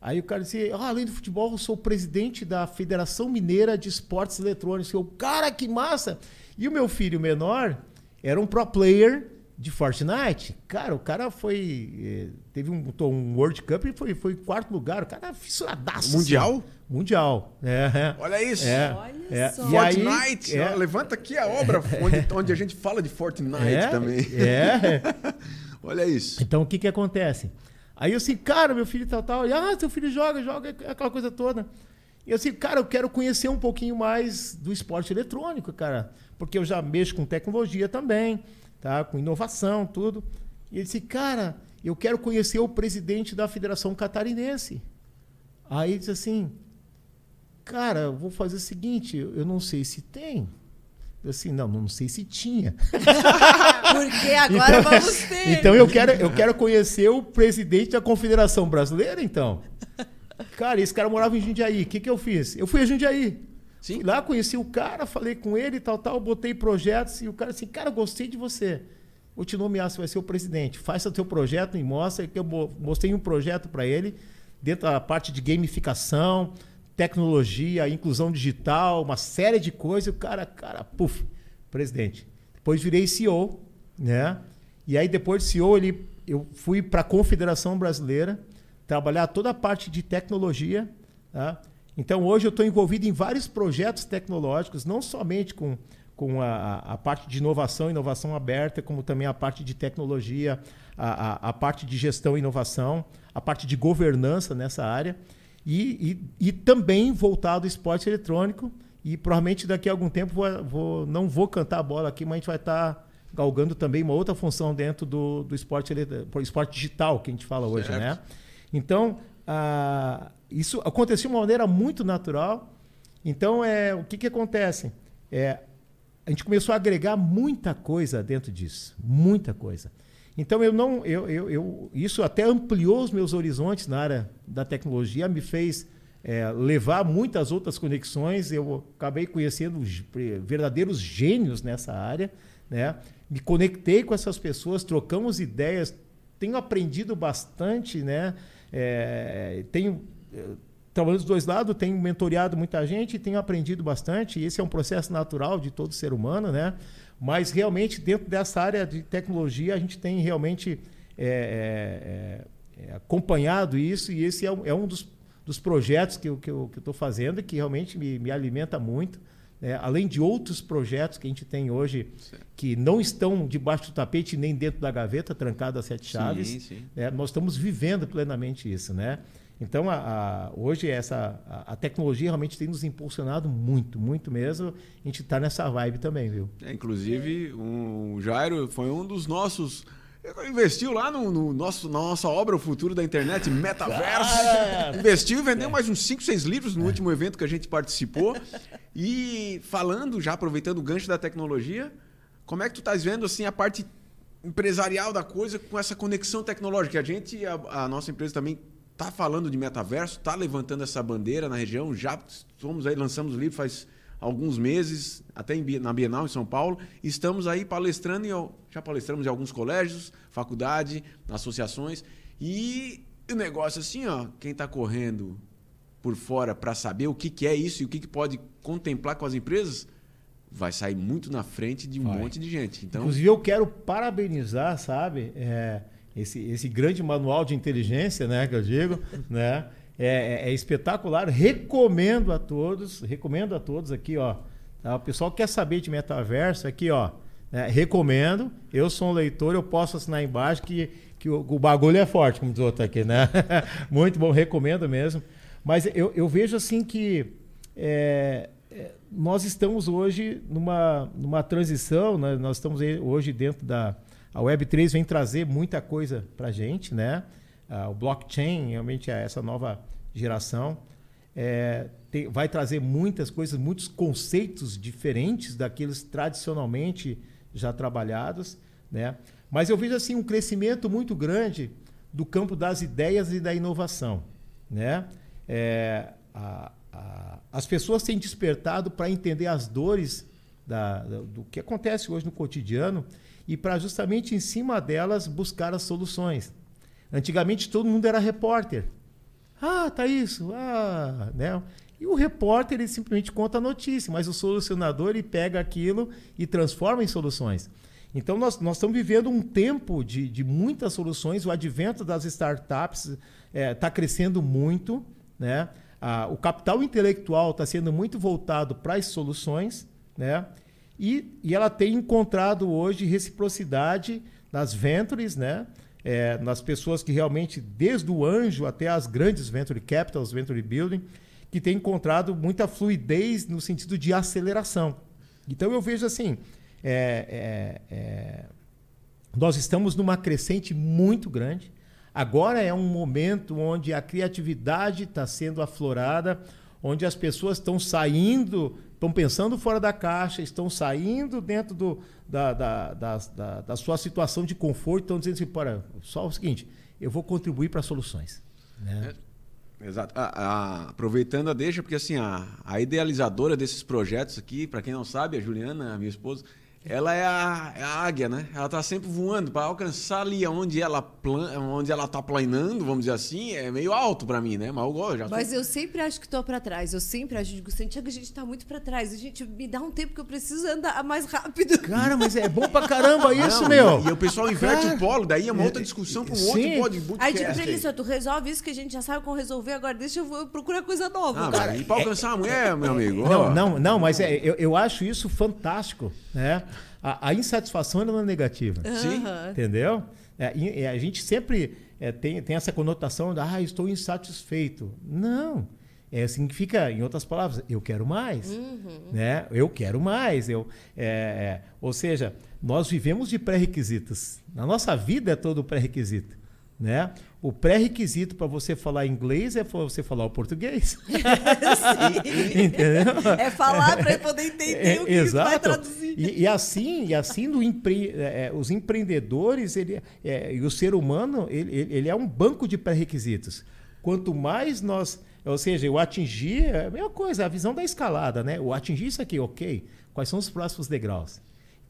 Aí o cara disse: ah, além do futebol, eu sou presidente da Federação Mineira de Esportes Eletrônicos. Eu, cara, que massa! E o meu filho menor, era um pro player de Fortnite. Cara, o cara foi. Eh, teve um, um World Cup e foi, foi quarto lugar. O cara é fissuradaço. Mundial? Assim. Mundial. É, Olha isso. É, Olha é. só. Fortnite. Aí, é. Levanta aqui a obra onde, [laughs] onde a gente fala de Fortnite é, também. É. [laughs] Olha isso. Então o que que acontece? Aí eu assim, cara, meu filho tal, tal. E, ah, seu filho joga, joga, aquela coisa toda. E eu assim, cara, eu quero conhecer um pouquinho mais do esporte eletrônico, cara porque eu já mexo com tecnologia também, tá? com inovação, tudo. E ele disse, cara, eu quero conhecer o presidente da Federação Catarinense. Aí ele disse assim, cara, eu vou fazer o seguinte, eu não sei se tem. Eu assim, não, não sei se tinha. [laughs] Porque agora então, vamos ter. Então eu quero, eu quero conhecer o presidente da Confederação Brasileira, então. Cara, esse cara morava em Jundiaí. O que, que eu fiz? Eu fui a Jundiaí. Sim. Fui lá, conheci o cara, falei com ele tal, tal, botei projetos e o cara assim, cara, gostei de você. Vou te nomear, você vai ser o presidente. Faça o teu projeto e mostra. Que eu mostrei um projeto para ele, dentro da parte de gamificação, tecnologia, inclusão digital, uma série de coisas. O cara, cara, puf, presidente. Depois virei CEO, né? E aí, depois de CEO, ele, eu fui para a Confederação Brasileira trabalhar toda a parte de tecnologia, tá? Então, hoje eu estou envolvido em vários projetos tecnológicos, não somente com, com a, a, parte de inovação, inovação aberta, como também a parte de tecnologia, a, a, a parte de gestão e inovação, a parte de governança nessa área, e, e, e também voltado ao esporte eletrônico. E provavelmente daqui a algum tempo vou, vou, não vou cantar a bola aqui, mas a gente vai estar tá galgando também uma outra função dentro do, do esporte, esporte digital que a gente fala hoje, né? Então, a, isso aconteceu de uma maneira muito natural. Então, é, o que, que acontece? É, a gente começou a agregar muita coisa dentro disso, muita coisa. Então eu não, eu, eu, eu, isso até ampliou os meus horizontes na área da tecnologia, me fez é, levar muitas outras conexões. Eu acabei conhecendo verdadeiros gênios nessa área, né? Me conectei com essas pessoas, trocamos ideias, tenho aprendido bastante, né? É, tenho trabalhando dos dois lados, tenho mentoreado muita gente, tenho aprendido bastante. Esse é um processo natural de todo ser humano, né? Mas realmente dentro dessa área de tecnologia a gente tem realmente é, é, acompanhado isso e esse é um, é um dos, dos, projetos que eu estou que eu, que fazendo que realmente me, me alimenta muito. Né? além de outros projetos que a gente tem hoje que não estão debaixo do tapete nem dentro da gaveta, trancado a sete chaves, sim, sim. Né? nós estamos vivendo plenamente isso. Né? Então, a, a, hoje, essa, a, a, tecnologia realmente tem nos impulsionado muito, muito mesmo. A gente está nessa vibe também, viu? É, inclusive, o Jairo foi um dos nossos. Investiu lá no, no, nosso, na nossa obra O Futuro da Internet, Metaverso. Investiu e vendeu é. mais uns 5, 6 livros no é. último evento que a gente participou. E falando, já aproveitando o gancho da tecnologia, como é que tu estás vendo assim, a parte empresarial da coisa com essa conexão tecnológica? A gente, a, a nossa empresa também está falando de metaverso, está levantando essa bandeira na região. Já somos aí, lançamos o livro faz alguns meses, até em, na Bienal em São Paulo. Estamos aí palestrando, em, já palestramos em alguns colégios, faculdade, associações. E o negócio assim, ó, quem está correndo por fora para saber o que, que é isso e o que, que pode contemplar com as empresas, vai sair muito na frente de um vai. monte de gente. Então... Inclusive, eu quero parabenizar, sabe? É esse, esse grande manual de inteligência, né, que eu digo, [laughs] né? É, é, é, espetacular. Recomendo a todos, recomendo a todos aqui, ó. Tá? O pessoal quer saber de metaverso aqui, ó. Né? Recomendo. Eu sou um leitor, eu posso assinar embaixo que, que o, o bagulho é forte, como diz outro aqui, né? [laughs] Muito bom, recomendo mesmo. Mas eu, eu vejo assim que é, é nós estamos hoje numa, numa transição, né? nós estamos hoje dentro da, a Web3 vem trazer muita coisa para a gente, né? O blockchain realmente é essa nova geração. É, tem, vai trazer muitas coisas, muitos conceitos diferentes daqueles tradicionalmente já trabalhados, né? Mas eu vejo assim um crescimento muito grande do campo das ideias e da inovação, né? É, a, a, as pessoas têm despertado para entender as dores da, da, do que acontece hoje no cotidiano e para justamente em cima delas buscar as soluções. Antigamente todo mundo era repórter. Ah, tá isso. Ah, né? E o repórter ele simplesmente conta a notícia, mas o solucionador ele pega aquilo e transforma em soluções. Então nós, nós estamos vivendo um tempo de, de muitas soluções. O advento das startups está é, tá crescendo muito, né? Ah, o capital intelectual está sendo muito voltado para as soluções, né? E, e ela tem encontrado hoje reciprocidade nas ventures, né? É, nas pessoas que realmente, desde o anjo até as grandes venture capitals, venture building, que tem encontrado muita fluidez no sentido de aceleração. Então eu vejo assim, é, é, é nós estamos numa crescente muito grande. Agora é um momento onde a criatividade está sendo aflorada, onde as pessoas estão saindo estão pensando fora da caixa, estão saindo dentro do, da, da, da, da, da sua situação de conforto, estão dizendo assim, para só o seguinte, eu vou contribuir para soluções. Né? É, exato. aproveitando a deixa, porque assim, a, a idealizadora desses projetos aqui, para quem não sabe, a Juliana, a minha esposa, ela é a, é a águia, né? Ela está sempre voando para alcançar ali onde ela plan, onde ela tá planando, vamos dizer assim, é meio alto para mim, né? Mas eu gosto. Mas tô... eu sempre acho que estou para trás. Eu sempre acho, digo, Santiago, a gente está muito para trás. A gente me dá um tempo que eu preciso andar mais rápido. Cara, mas é bom para caramba isso, Não, meu. E, e, o pessoal inverte Cara, o polo, daí é uma outra discussão para um outro pode Aí tipo pra ele, tu resolve isso que a gente já sabe como resolver, agora deixa eu procurar coisa nova. Ah, cara. E para alcançar a mulher, meu amigo. Não, não, não, mas é, eu, eu acho isso fantástico, né? a, a insatisfação não é negativa. Sim. Entendeu? É, a gente sempre é, tem, tem essa conotação de, ah, estou insatisfeito. Não. É, significa, em outras palavras, eu quero mais. Uhum. Né? Eu quero mais. Eu, é, é, ou seja, nós vivemos de pré-requisitos. Na nossa vida é todo pré-requisito. Né? O pré-requisito para você falar inglês é você falar o português. [laughs] Entendeu? É falar para poder entender é, o que exato. vai traduzir. E, e, assim, e assim empre... É, é, os empreendedores ele, é, e o ser humano ele, ele é um banco de pré-requisitos. Quanto mais nós, ou seja, eu atingir, é a mesma coisa, a visão da escalada, né? Eu atingir isso aqui, ok. Quais são os próximos degraus?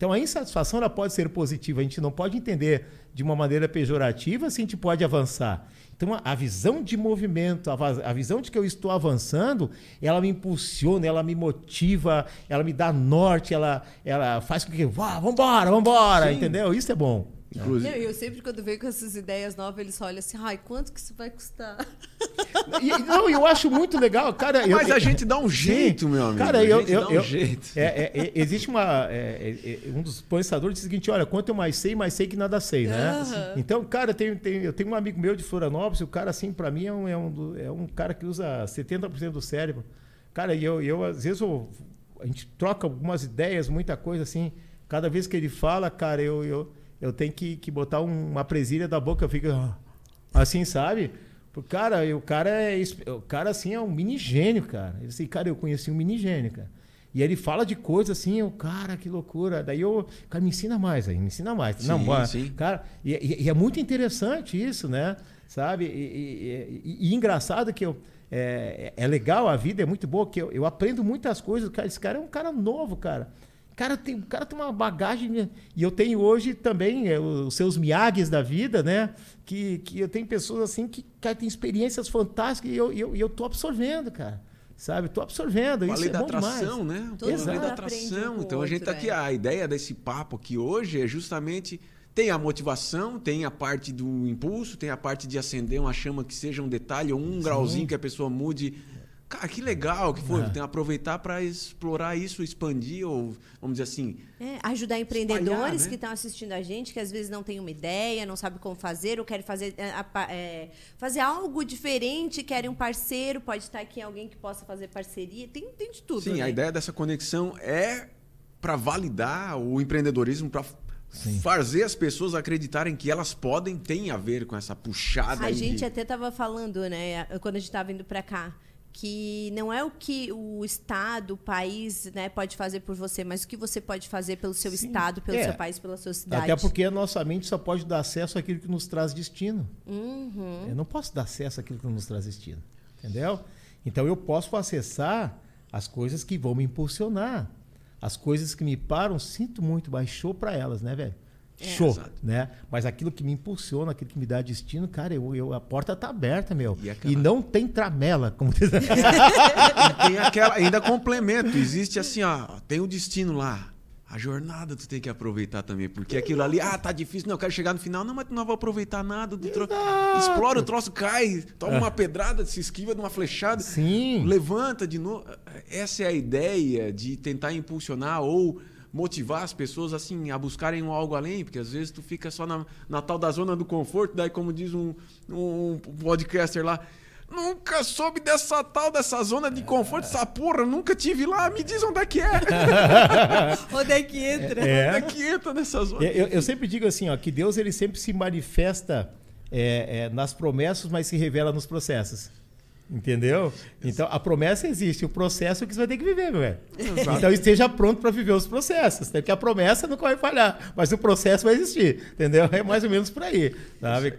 Então a insatisfação ela pode ser positiva, a gente não pode entender de uma maneira pejorativa se a gente pode avançar. Então a, a visão de movimento, a, a, visão de que eu estou avançando, ela me impulsiona, ela me motiva, ela me dá norte, ela, ela faz com que, vá, vambora, vambora, Sim. entendeu? Isso é bom. Inclusive. Não, eu sempre, quando venho com essas ideias novas, eles olham assim, ai, quanto que isso vai custar? E, não, eu acho muito legal, cara. Mas eu, a gente dá um jeito, meu amigo. Cara, eu, eu, um eu, jeito. É, é, é, existe uma. É, é, é, um dos pensadores diz o seguinte: olha, quanto eu mais sei, mais sei que nada sei, né? Uhum. Então, cara, tem, tem, eu tenho um amigo meu de Florianópolis, o cara, assim, para mim, é um, é, um, é um cara que usa 70% do cérebro. Cara, e eu, eu, às vezes, eu, a gente troca algumas ideias, muita coisa assim. Cada vez que ele fala, cara, eu, eu tenho que, que botar um, uma presilha da boca, eu fico assim, sabe? O cara, o cara é. O cara assim é um mini gênio, cara. Eu disse, cara, eu conheci um mini gênio, cara. E ele fala de coisas assim, eu, cara, que loucura. Daí eu, cara, me ensina mais aí, me ensina mais. Sim, Não, sim. cara, e, e, e, é muito interessante isso, né? Sabe? E, e, e engraçado que eu. É, é, legal, a vida é muito boa, que eu, eu aprendo muitas coisas. Cara, esse cara é um cara novo, cara cara tem, o cara tem uma bagagem. E eu tenho hoje também é, os seus miagues da vida, né? Que, que eu tenho pessoas assim que, que têm experiências fantásticas e eu, eu, eu tô absorvendo, cara. Sabe? Tô absorvendo. Falei isso é da bom atração, demais. né? Toda Exato. da atração. Um então a gente tá aqui. É. A ideia desse papo aqui hoje é justamente. Tem a motivação, tem a parte do impulso, tem a parte de acender uma chama que seja um detalhe ou um Sim. grauzinho que a pessoa mude Cara, que legal que foi. É. Tem que aproveitar para explorar isso, expandir, ou vamos dizer assim. É, ajudar empreendedores né? que estão assistindo a gente, que às vezes não têm uma ideia, não sabem como fazer, ou querem fazer, é, é, fazer algo diferente, querem um parceiro, pode estar aqui alguém que possa fazer parceria. Tem, tem de tudo. Sim, né? a ideia dessa conexão é para validar o empreendedorismo, para fazer as pessoas acreditarem que elas podem, tem a ver com essa puxada. A gente de... até estava falando, né, quando a gente estava indo para cá que não é o que o Estado, o país né, pode fazer por você, mas o que você pode fazer pelo seu Sim. Estado, pelo é. seu país, pela sua cidade. Até porque a nossa mente só pode dar acesso àquilo que nos traz destino. Uhum. Eu não posso dar acesso àquilo que nos traz destino. Entendeu? Então eu posso acessar as coisas que vão me impulsionar. As coisas que me param, sinto muito, show para elas, né, velho? É, Show, exato. né? Mas aquilo que me impulsiona, aquilo que me dá destino, cara, eu, eu a porta tá aberta, meu. E, aquela... e não tem tramela, como diz. [laughs] tem aquela, ainda complemento, existe assim, ó, tem o destino lá. A jornada tu tem que aproveitar também, porque aquilo ali, ah, tá difícil, não, eu quero chegar no final, não, mas tu não vai aproveitar nada, tro... explora o troço, cai, toma uma pedrada, se esquiva de uma flechada, Sim. levanta de novo. Essa é a ideia de tentar impulsionar ou motivar as pessoas assim a buscarem um algo além, porque às vezes tu fica só na, na tal da zona do conforto, daí como diz um, um podcaster lá, Nunca soube dessa tal, dessa zona de conforto, essa porra, nunca tive lá, me diz onde é que é. [laughs] onde é que entra? É. Onde é que entra nessa zona? Eu, eu, sempre digo assim, ó, que Deus ele sempre se manifesta é, é, nas promessas, mas se revela nos processos. Entendeu? Então a promessa existe, o processo é que você vai ter que viver, meu velho. Então esteja pronto para viver os processos, né? porque a promessa não vai falhar, mas o processo vai existir, entendeu? É mais ou menos por aí, sabe?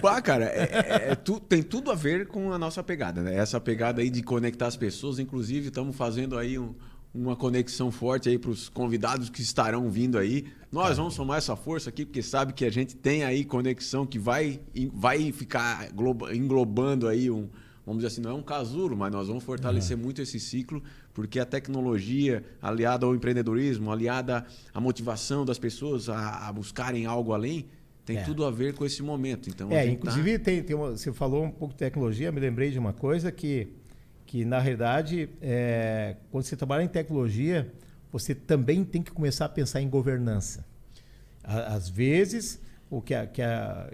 Pá, cara, é, é, é tu, tem tudo a ver com a nossa pegada, né? Essa pegada aí de conectar as pessoas, inclusive estamos fazendo aí um, uma conexão forte aí para os convidados que estarão vindo aí. Nós vamos somar essa força aqui, porque sabe que a gente tem aí conexão que vai, vai ficar englobando aí um vamos dizer assim, não é um casulo, mas nós vamos fortalecer uhum. muito esse ciclo, porque a tecnologia, aliada ao empreendedorismo, aliada à motivação das pessoas a, a buscarem algo além, tem é. tudo a ver com esse momento. Então, é, tá inclusive, tá... tem, tem uma, você falou um pouco de tecnologia, me lembrei de uma coisa que, que na realidade, é, quando você trabalha em tecnologia, você também tem que começar a pensar em governança. Às vezes, o que a, que a,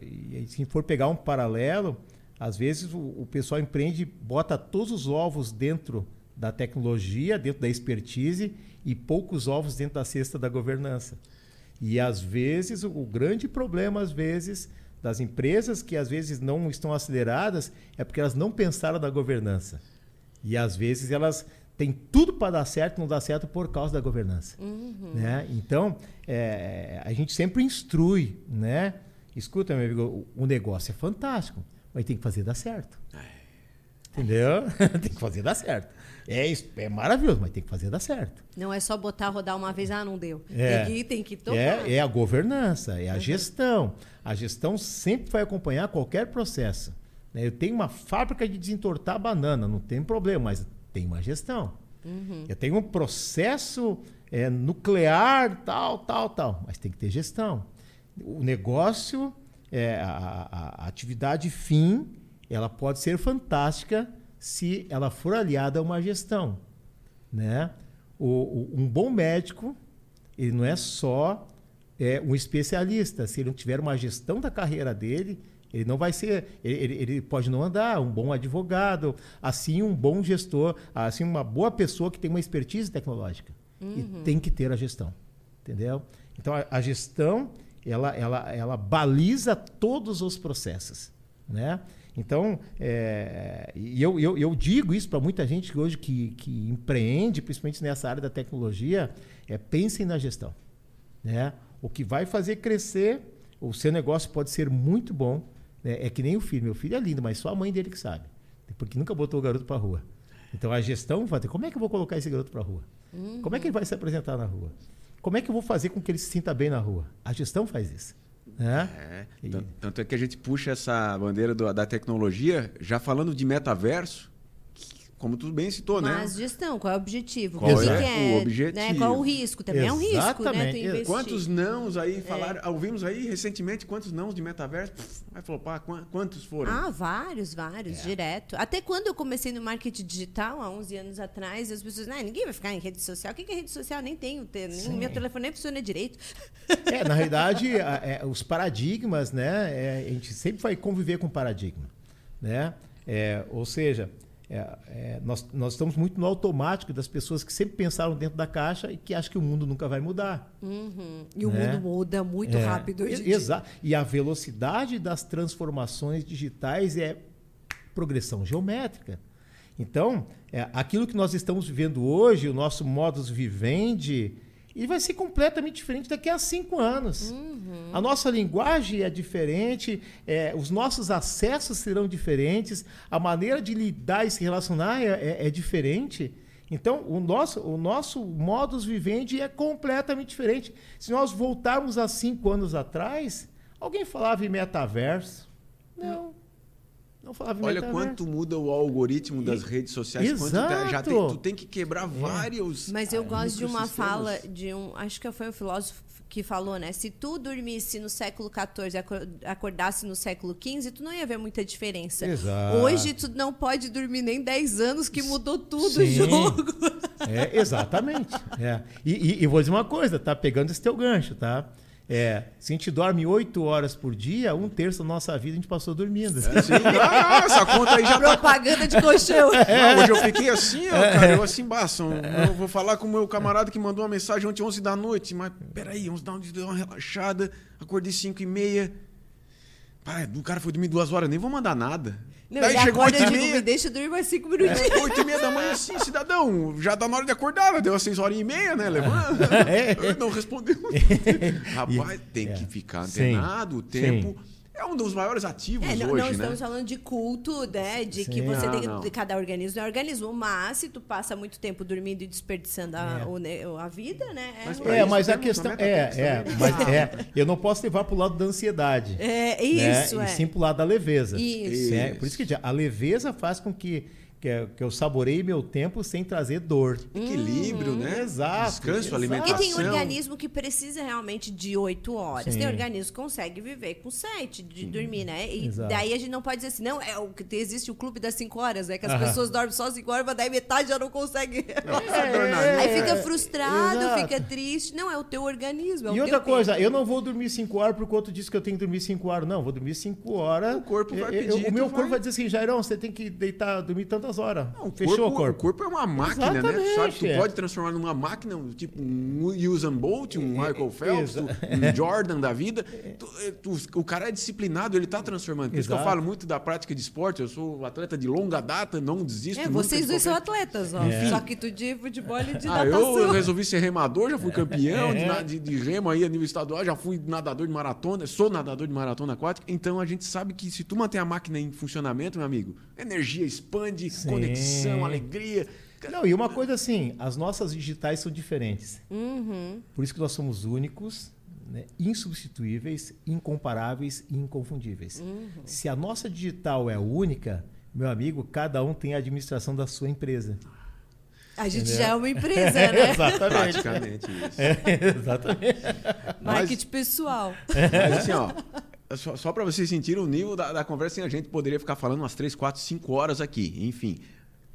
se for pegar um paralelo, às vezes o, o pessoal empreende, bota todos os ovos dentro da tecnologia, dentro da expertise e poucos ovos dentro da cesta da governança. E às vezes o, o grande problema às vezes das empresas que às vezes não estão aceleradas é porque elas não pensaram na governança. E às vezes elas têm tudo para dar certo, não dá certo por causa da governança. Uhum. Né? Então, é, a gente sempre instrui, né? Escuta, meu amigo, o negócio é fantástico mas tem que fazer dar certo. Entendeu? [laughs] tem que fazer dar certo. É, isso, é maravilhoso, mas tem que fazer dar certo. Não é só botar rodar uma vez, ah, não deu. É, tem que, tem que tocar. É, é a governança, é a uhum. gestão. A gestão sempre vai acompanhar qualquer processo. Né? Eu tenho uma fábrica de desentortar banana, não tem problema, mas tem uma gestão. Uhum. Eu tenho um processo é, nuclear, tal, tal, tal, mas tem que ter gestão. O negócio, é, a, a, a atividade fim, ela pode ser fantástica se ela for aliada a uma gestão. Né? O, o, um bom médico, ele não é só é, um especialista. Se ele não tiver uma gestão da carreira dele, ele não vai ser. Ele, ele, pode não andar. Um bom advogado, assim, um bom gestor, assim, uma boa pessoa que tem uma expertise tecnológica. Uhum. E tem que ter a gestão. Entendeu? Então, a, a gestão, ela, ela, ela baliza todos os processos. Né? Então, é, eu, eu, eu, digo isso para muita gente hoje que, que empreende, principalmente nessa área da tecnologia, é pensem na gestão. Né? O que vai fazer crescer, o seu negócio pode ser muito bom. Né? É que nem o filho. Meu filho é lindo, mas só a mãe dele que sabe. Porque nunca botou o garoto para rua. Então a gestão vai ter, como é que eu vou colocar esse garoto para rua? Uhum. Como é que ele vai se apresentar na rua? Como é que eu vou fazer com que ele se sinta bem na rua? A gestão faz isso. Né? É, tanto é que a gente puxa essa bandeira do, da tecnologia, já falando de metaverso, como tudo bem citou, Mas né? Mas gestão, qual é o objetivo? Qual o é, é o objetivo? Né? Qual é o risco? Também Exatamente. é um risco, né? Tu quantos nãos aí falaram? É. Ouvimos aí recentemente quantos nãos de metaverso? Aí falou, pá, quantos foram? Ah, vários, vários, é. direto. Até quando eu comecei no marketing digital, há 11 anos atrás, as pessoas, não, ninguém vai ficar em rede social. O que é rede social? Nem tenho, nem, meu telefone nem funciona direito. É, na [laughs] realidade, é, os paradigmas, né? É, a gente sempre vai conviver com paradigma, né? É, ou seja, é, é, nós, nós estamos muito no automático das pessoas que sempre pensaram dentro da caixa e que acham que o mundo nunca vai mudar. Uhum. E né? o mundo muda muito é, rápido hoje. Exato. E a velocidade das transformações digitais é progressão geométrica. Então, é, aquilo que nós estamos vivendo hoje, o nosso modus vivendi, e vai ser completamente diferente daqui a cinco anos. Uhum. A nossa linguagem é diferente, é, os nossos acessos serão diferentes, a maneira de lidar e se relacionar é, é, é diferente. Então, o nosso, o nosso modus vivendi é completamente diferente. Se nós voltarmos a cinco anos atrás, alguém falava em metaverso? Não. Não falava Olha quanto muda o algoritmo das e, redes sociais. Exato. já tem, tu tem que quebrar é. vários. Mas eu ah, gosto de uma fala de um. Acho que foi um filósofo que falou, né? Se tu dormisse no século XIV e acordasse no século XV, tu não ia ver muita diferença. Exato. Hoje tu não pode dormir nem 10 anos que mudou tudo Sim. o jogo. É, exatamente. É. E, e, e vou dizer uma coisa, tá pegando esse teu gancho, tá? É, se a gente dorme oito horas por dia, um terço da nossa vida a gente passou dormindo. É, sim. Ah, essa conta aí já tá Propaganda tá... de colchão. [laughs] É. hoje eu fiquei [laughs] assim, ó, cara, eu assim, baço. Eu vou falar com o meu camarada que mandou uma mensagem ontem 11 da noite, mas peraí, 11 da noite deu uma relaxada, acordei 5 e meia. Pai, o cara foi dormir duas horas, nem vou mandar nada. Não, Daí chegou oito e meia. Me deixa dormir mais cinco minutinhos. É, oito e meia da manhã, assim, cidadão, já tá na hora de acordar, né? deu às seis horas e meia, né? Levanta. [laughs] É. Não respondeu. [laughs] Rapaz, tem que ficar antenado, o tempo. Sim é um dos maiores ativos é, não, hoje, não estamos né? falando de culto, né? De Sim. que você ah, tem cada organismo é organismo, mas se tu passa muito tempo dormindo e desperdiçando a, é. o, a vida, né? É, mas, é, mas a questão é, é, mas é, eu não posso levar para o lado da ansiedade. É isso, né? é. E sim para o lado da leveza. Isso. É, por isso que a leveza faz com que que, que eu saborei meu tempo sem trazer dor. Equilíbrio, uhum. né? Exato. Descanso, exato. alimentação. E tem organismo que precisa realmente de oito horas. Sim. Tem organismo que consegue viver com sete de dormir, né? E exato. daí a gente não pode dizer assim, não, é, existe o clube das cinco horas, né? Que as pessoas dormem só cinco horas, mas daí metade já não consegue. Não, é, Aí fica frustrado, exato. fica triste. Não, é o teu organismo. É e outra coisa, tempo. eu não vou dormir cinco horas porque o outro disse que eu tenho que dormir cinco horas. Não, vou dormir cinco horas. O corpo vai pedir. Eu, o meu corpo vai... vai dizer assim, Jairão, você tem que deitar, dormir tantas duas horas. Não, o Fechou corpo, o corpo. O corpo é uma máquina, né? Exatamente, Sabe, tu é. pode transformar numa máquina, tipo um Usain Bolt, um É, Michael Phelps, um [laughs] Jordan da vida. Tu- eh, tu- o cara é disciplinado, ele tá transformando. Por isso que eu falo muito da prática de esporte. Eu sou atleta de longa data, não desisto. É, nunca vocês de dois são atletas, ó. É. Só que tu de futebol e de Ah, natação. eu resolvi ser remador, já fui campeão de, É. de, de remo aí a nível estadual, já fui nadador de maratona, sou nadador de maratona aquática, então a gente sabe que se tu manter a máquina em funcionamento, meu amigo, energia expande, Sim. conexão, alegria. Não, e uma coisa assim, as nossas digitais são diferentes. Uhum. Por isso que nós somos únicos, né, insubstituíveis, incomparáveis e inconfundíveis. Uhum. Se a nossa digital é única, meu amigo, cada um tem a administração da sua empresa. A gente Entendeu? já é uma empresa, né? [laughs] Exatamente. Praticamente isso. Exatamente. Marketing pessoal. Mas assim, ó, só, só para vocês sentirem o nível da, da conversa, a gente poderia ficar falando umas 3, 4, 5 horas aqui. Enfim,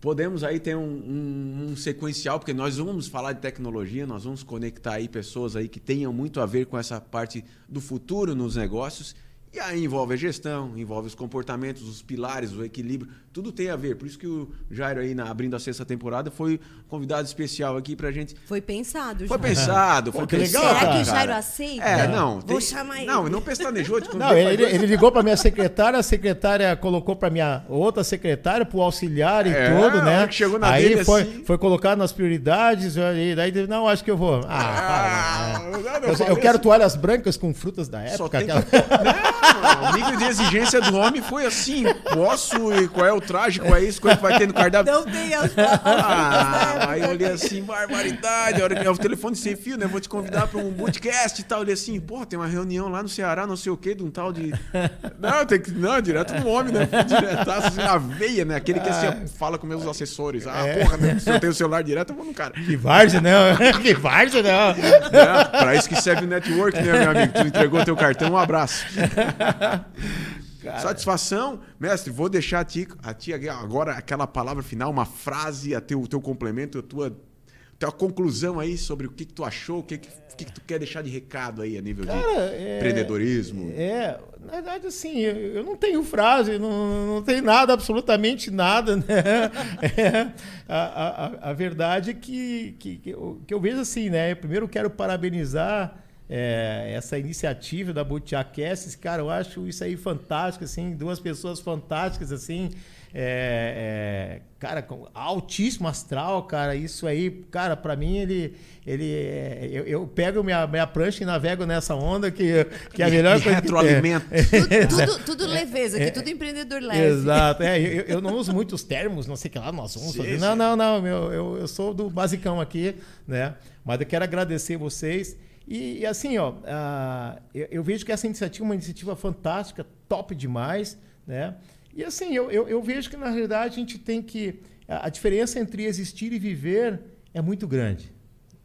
podemos aí ter um, um- um sequencial, porque nós vamos falar de tecnologia, nós vamos conectar aí pessoas aí que tenham muito a ver com essa parte do futuro nos negócios. E aí envolve a gestão, envolve os comportamentos, os pilares, o equilíbrio, tudo tem a ver. Por isso que o Jairo aí, na, abrindo a sexta temporada, foi convidado especial aqui pra gente Foi pensado, foi já. pensado, [laughs] foi Pô, que pensado. legal, Será que o. Jairo aceita? É, não. Vou chamar ele. Não, não pestanejou. Te [laughs] Não, ele, ele ligou para minha secretária, a secretária colocou para minha outra secretária, para o auxiliar e É, tudo, né? que chegou na Aí dele, foi, assim- foi colocado nas prioridades, e daí ele, não, acho que eu vou. Ah, Ah, não, não, eu, eu quero toalhas brancas com frutas da Só época. tem aquela- Não, o nível de exigência do homem foi assim: posso e qual é o traje, qual é isso, qual é que vai ter no cardápio. Não tem as Ah, aí eu olhei assim, barbaridade. A hora que é o telefone sem fio, né? Vou te convidar para um bootcast e tal. Eu olhei assim, pô, tem uma reunião lá no Ceará, não sei o quê, de um tal de. Não, tem que. Não, direto no homem, né? Diretaço assim, na veia, né? Aquele que assim, ó, fala com meus assessores. Ah, porra, né? se eu tenho o celular direto, eu vou no cara. Que várzea, não. [laughs] que várzea, não. É, pra isso que serve o network, né, meu amigo? Tu entregou teu cartão, um abraço. [laughs] Satisfação, mestre. Vou deixar a ti, a ti agora aquela palavra final, uma frase, a teu, teu complemento, a tua, tua conclusão aí sobre o que, que tu achou, o que, que, o que, que tu quer deixar de recado aí a nível de é- empreendedorismo. É, na verdade, assim, eu, eu não tenho frase, não, não tenho nada, absolutamente nada, [laughs] né? É, a, a, a verdade é que, que, que, eu, que eu vejo assim, né? Eu primeiro quero parabenizar é, essa iniciativa da Butiacast, cara, eu acho isso aí fantástico, assim, duas pessoas fantásticas, assim, é, é, cara, com altíssimo astral, cara, isso aí, cara, para mim ele, ele, é, eu, eu pego minha, minha prancha e navego nessa onda que, que é a melhor Me coisa que tem. retroalimenta. Tudo, tudo, tudo leveza, aqui tudo empreendedor leve. Exato. É, eu, eu não uso muitos termos, não sei o que lá, nós vamos Sim, fazer. sim. Não, não, não. meu, eu, eu sou do basicão aqui, né? Mas eu quero agradecer vocês. E, e assim, ó, ah, eu, eu vejo que essa iniciativa é uma iniciativa fantástica, top demais, né? E assim, eu, eu, eu vejo que na realidade a gente tem que. A, a diferença entre existir e viver é muito grande.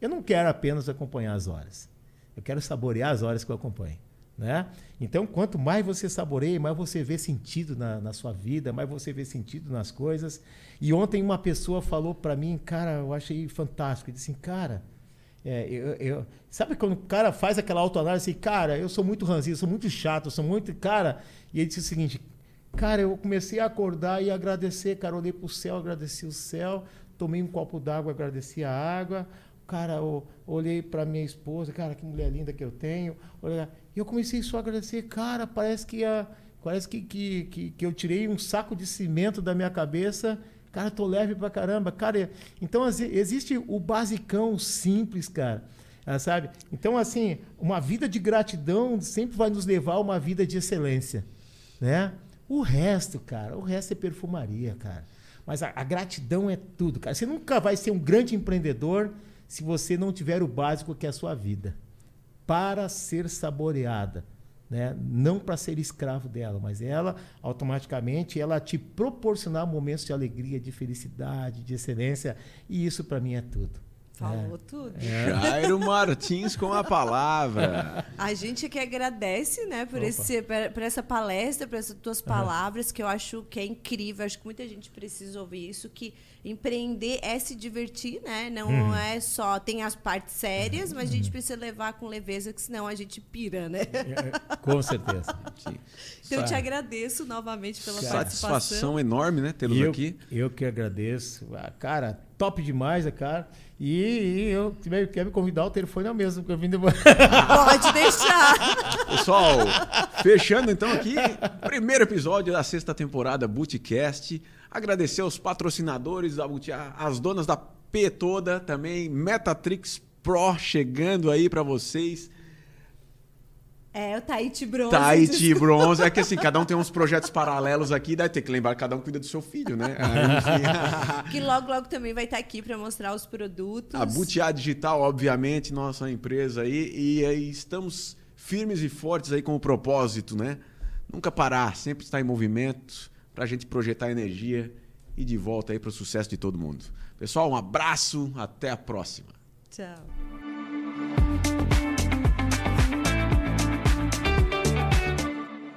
Eu não quero apenas acompanhar as horas. Eu quero saborear as horas que eu acompanho. Né? Então, quanto mais você saboreia, mais você vê sentido na, na sua vida, mais você vê sentido nas coisas. E ontem uma pessoa falou para mim, cara, eu achei fantástico. Ele disse assim, cara, é, eu, eu- sabe quando o cara faz aquela autoanálise cara, eu sou muito ranzinho, sou muito chato, sou muito. Cara, e ele disse o seguinte, cara, eu comecei a acordar e agradecer, cara, olhei pro céu, agradeci o céu, tomei um copo d'água, agradeci a água. Cara, eu olhei para minha esposa, cara, que mulher linda que eu tenho. E eu comecei só a agradecer, cara, parece que a, parece que, que, que, que eu tirei um saco de cimento da minha cabeça. Cara, tô leve pra caramba. Cara, então existe o basicão, simples, cara. Ah, sabe? Então, assim, uma vida de gratidão sempre vai nos levar a uma vida de excelência, né? O resto, cara, o resto é perfumaria, cara. Mas a, a gratidão é tudo, cara. Você nunca vai ser um grande empreendedor se você não tiver o básico que é a sua vida. Para ser saboreada, né? Não para ser escravo dela, mas ela automaticamente ela te proporcionar momentos de alegria, de felicidade, de excelência, e isso para mim é tudo. Falou é. tudo. É. Jairo Martins com a palavra. A gente que agradece, né, por, esse, por essa palestra, por essas tuas palavras, uhum. que eu acho que é incrível. Acho que muita gente precisa ouvir isso, que empreender é se divertir, né? Não uhum. é só tem as partes sérias, mas a gente precisa levar com leveza, que senão a gente pira, né? É, é, com certeza. Então eu te agradeço novamente pela Satisfação participação. Satisfação enorme, né, tê-los aqui. Eu que agradeço. Ah, cara, top demais, cara. E, e eu quer me convidar, o telefone é o mesmo que eu vim depois. Pode deixar. Pessoal, fechando então aqui, primeiro episódio da sexta temporada Bootcast. Agradecer aos patrocinadores da Boot, as donas da P toda também, Metatrix Pro chegando aí para vocês. É, o Tahiti Bronze. Tahiti Bronze. É que assim, cada um tem uns projetos paralelos aqui, daí tem que lembrar que cada um cuida do seu filho, né? [laughs] Aí, que logo, logo também vai estar aqui para mostrar os produtos. A Butiá Digital, obviamente, nossa empresa aí. E aí estamos firmes e fortes aí com o propósito, né? Nunca parar, sempre estar em movimento para a gente projetar energia e de volta aí para o sucesso de todo mundo. Pessoal, um abraço, até a próxima. Tchau.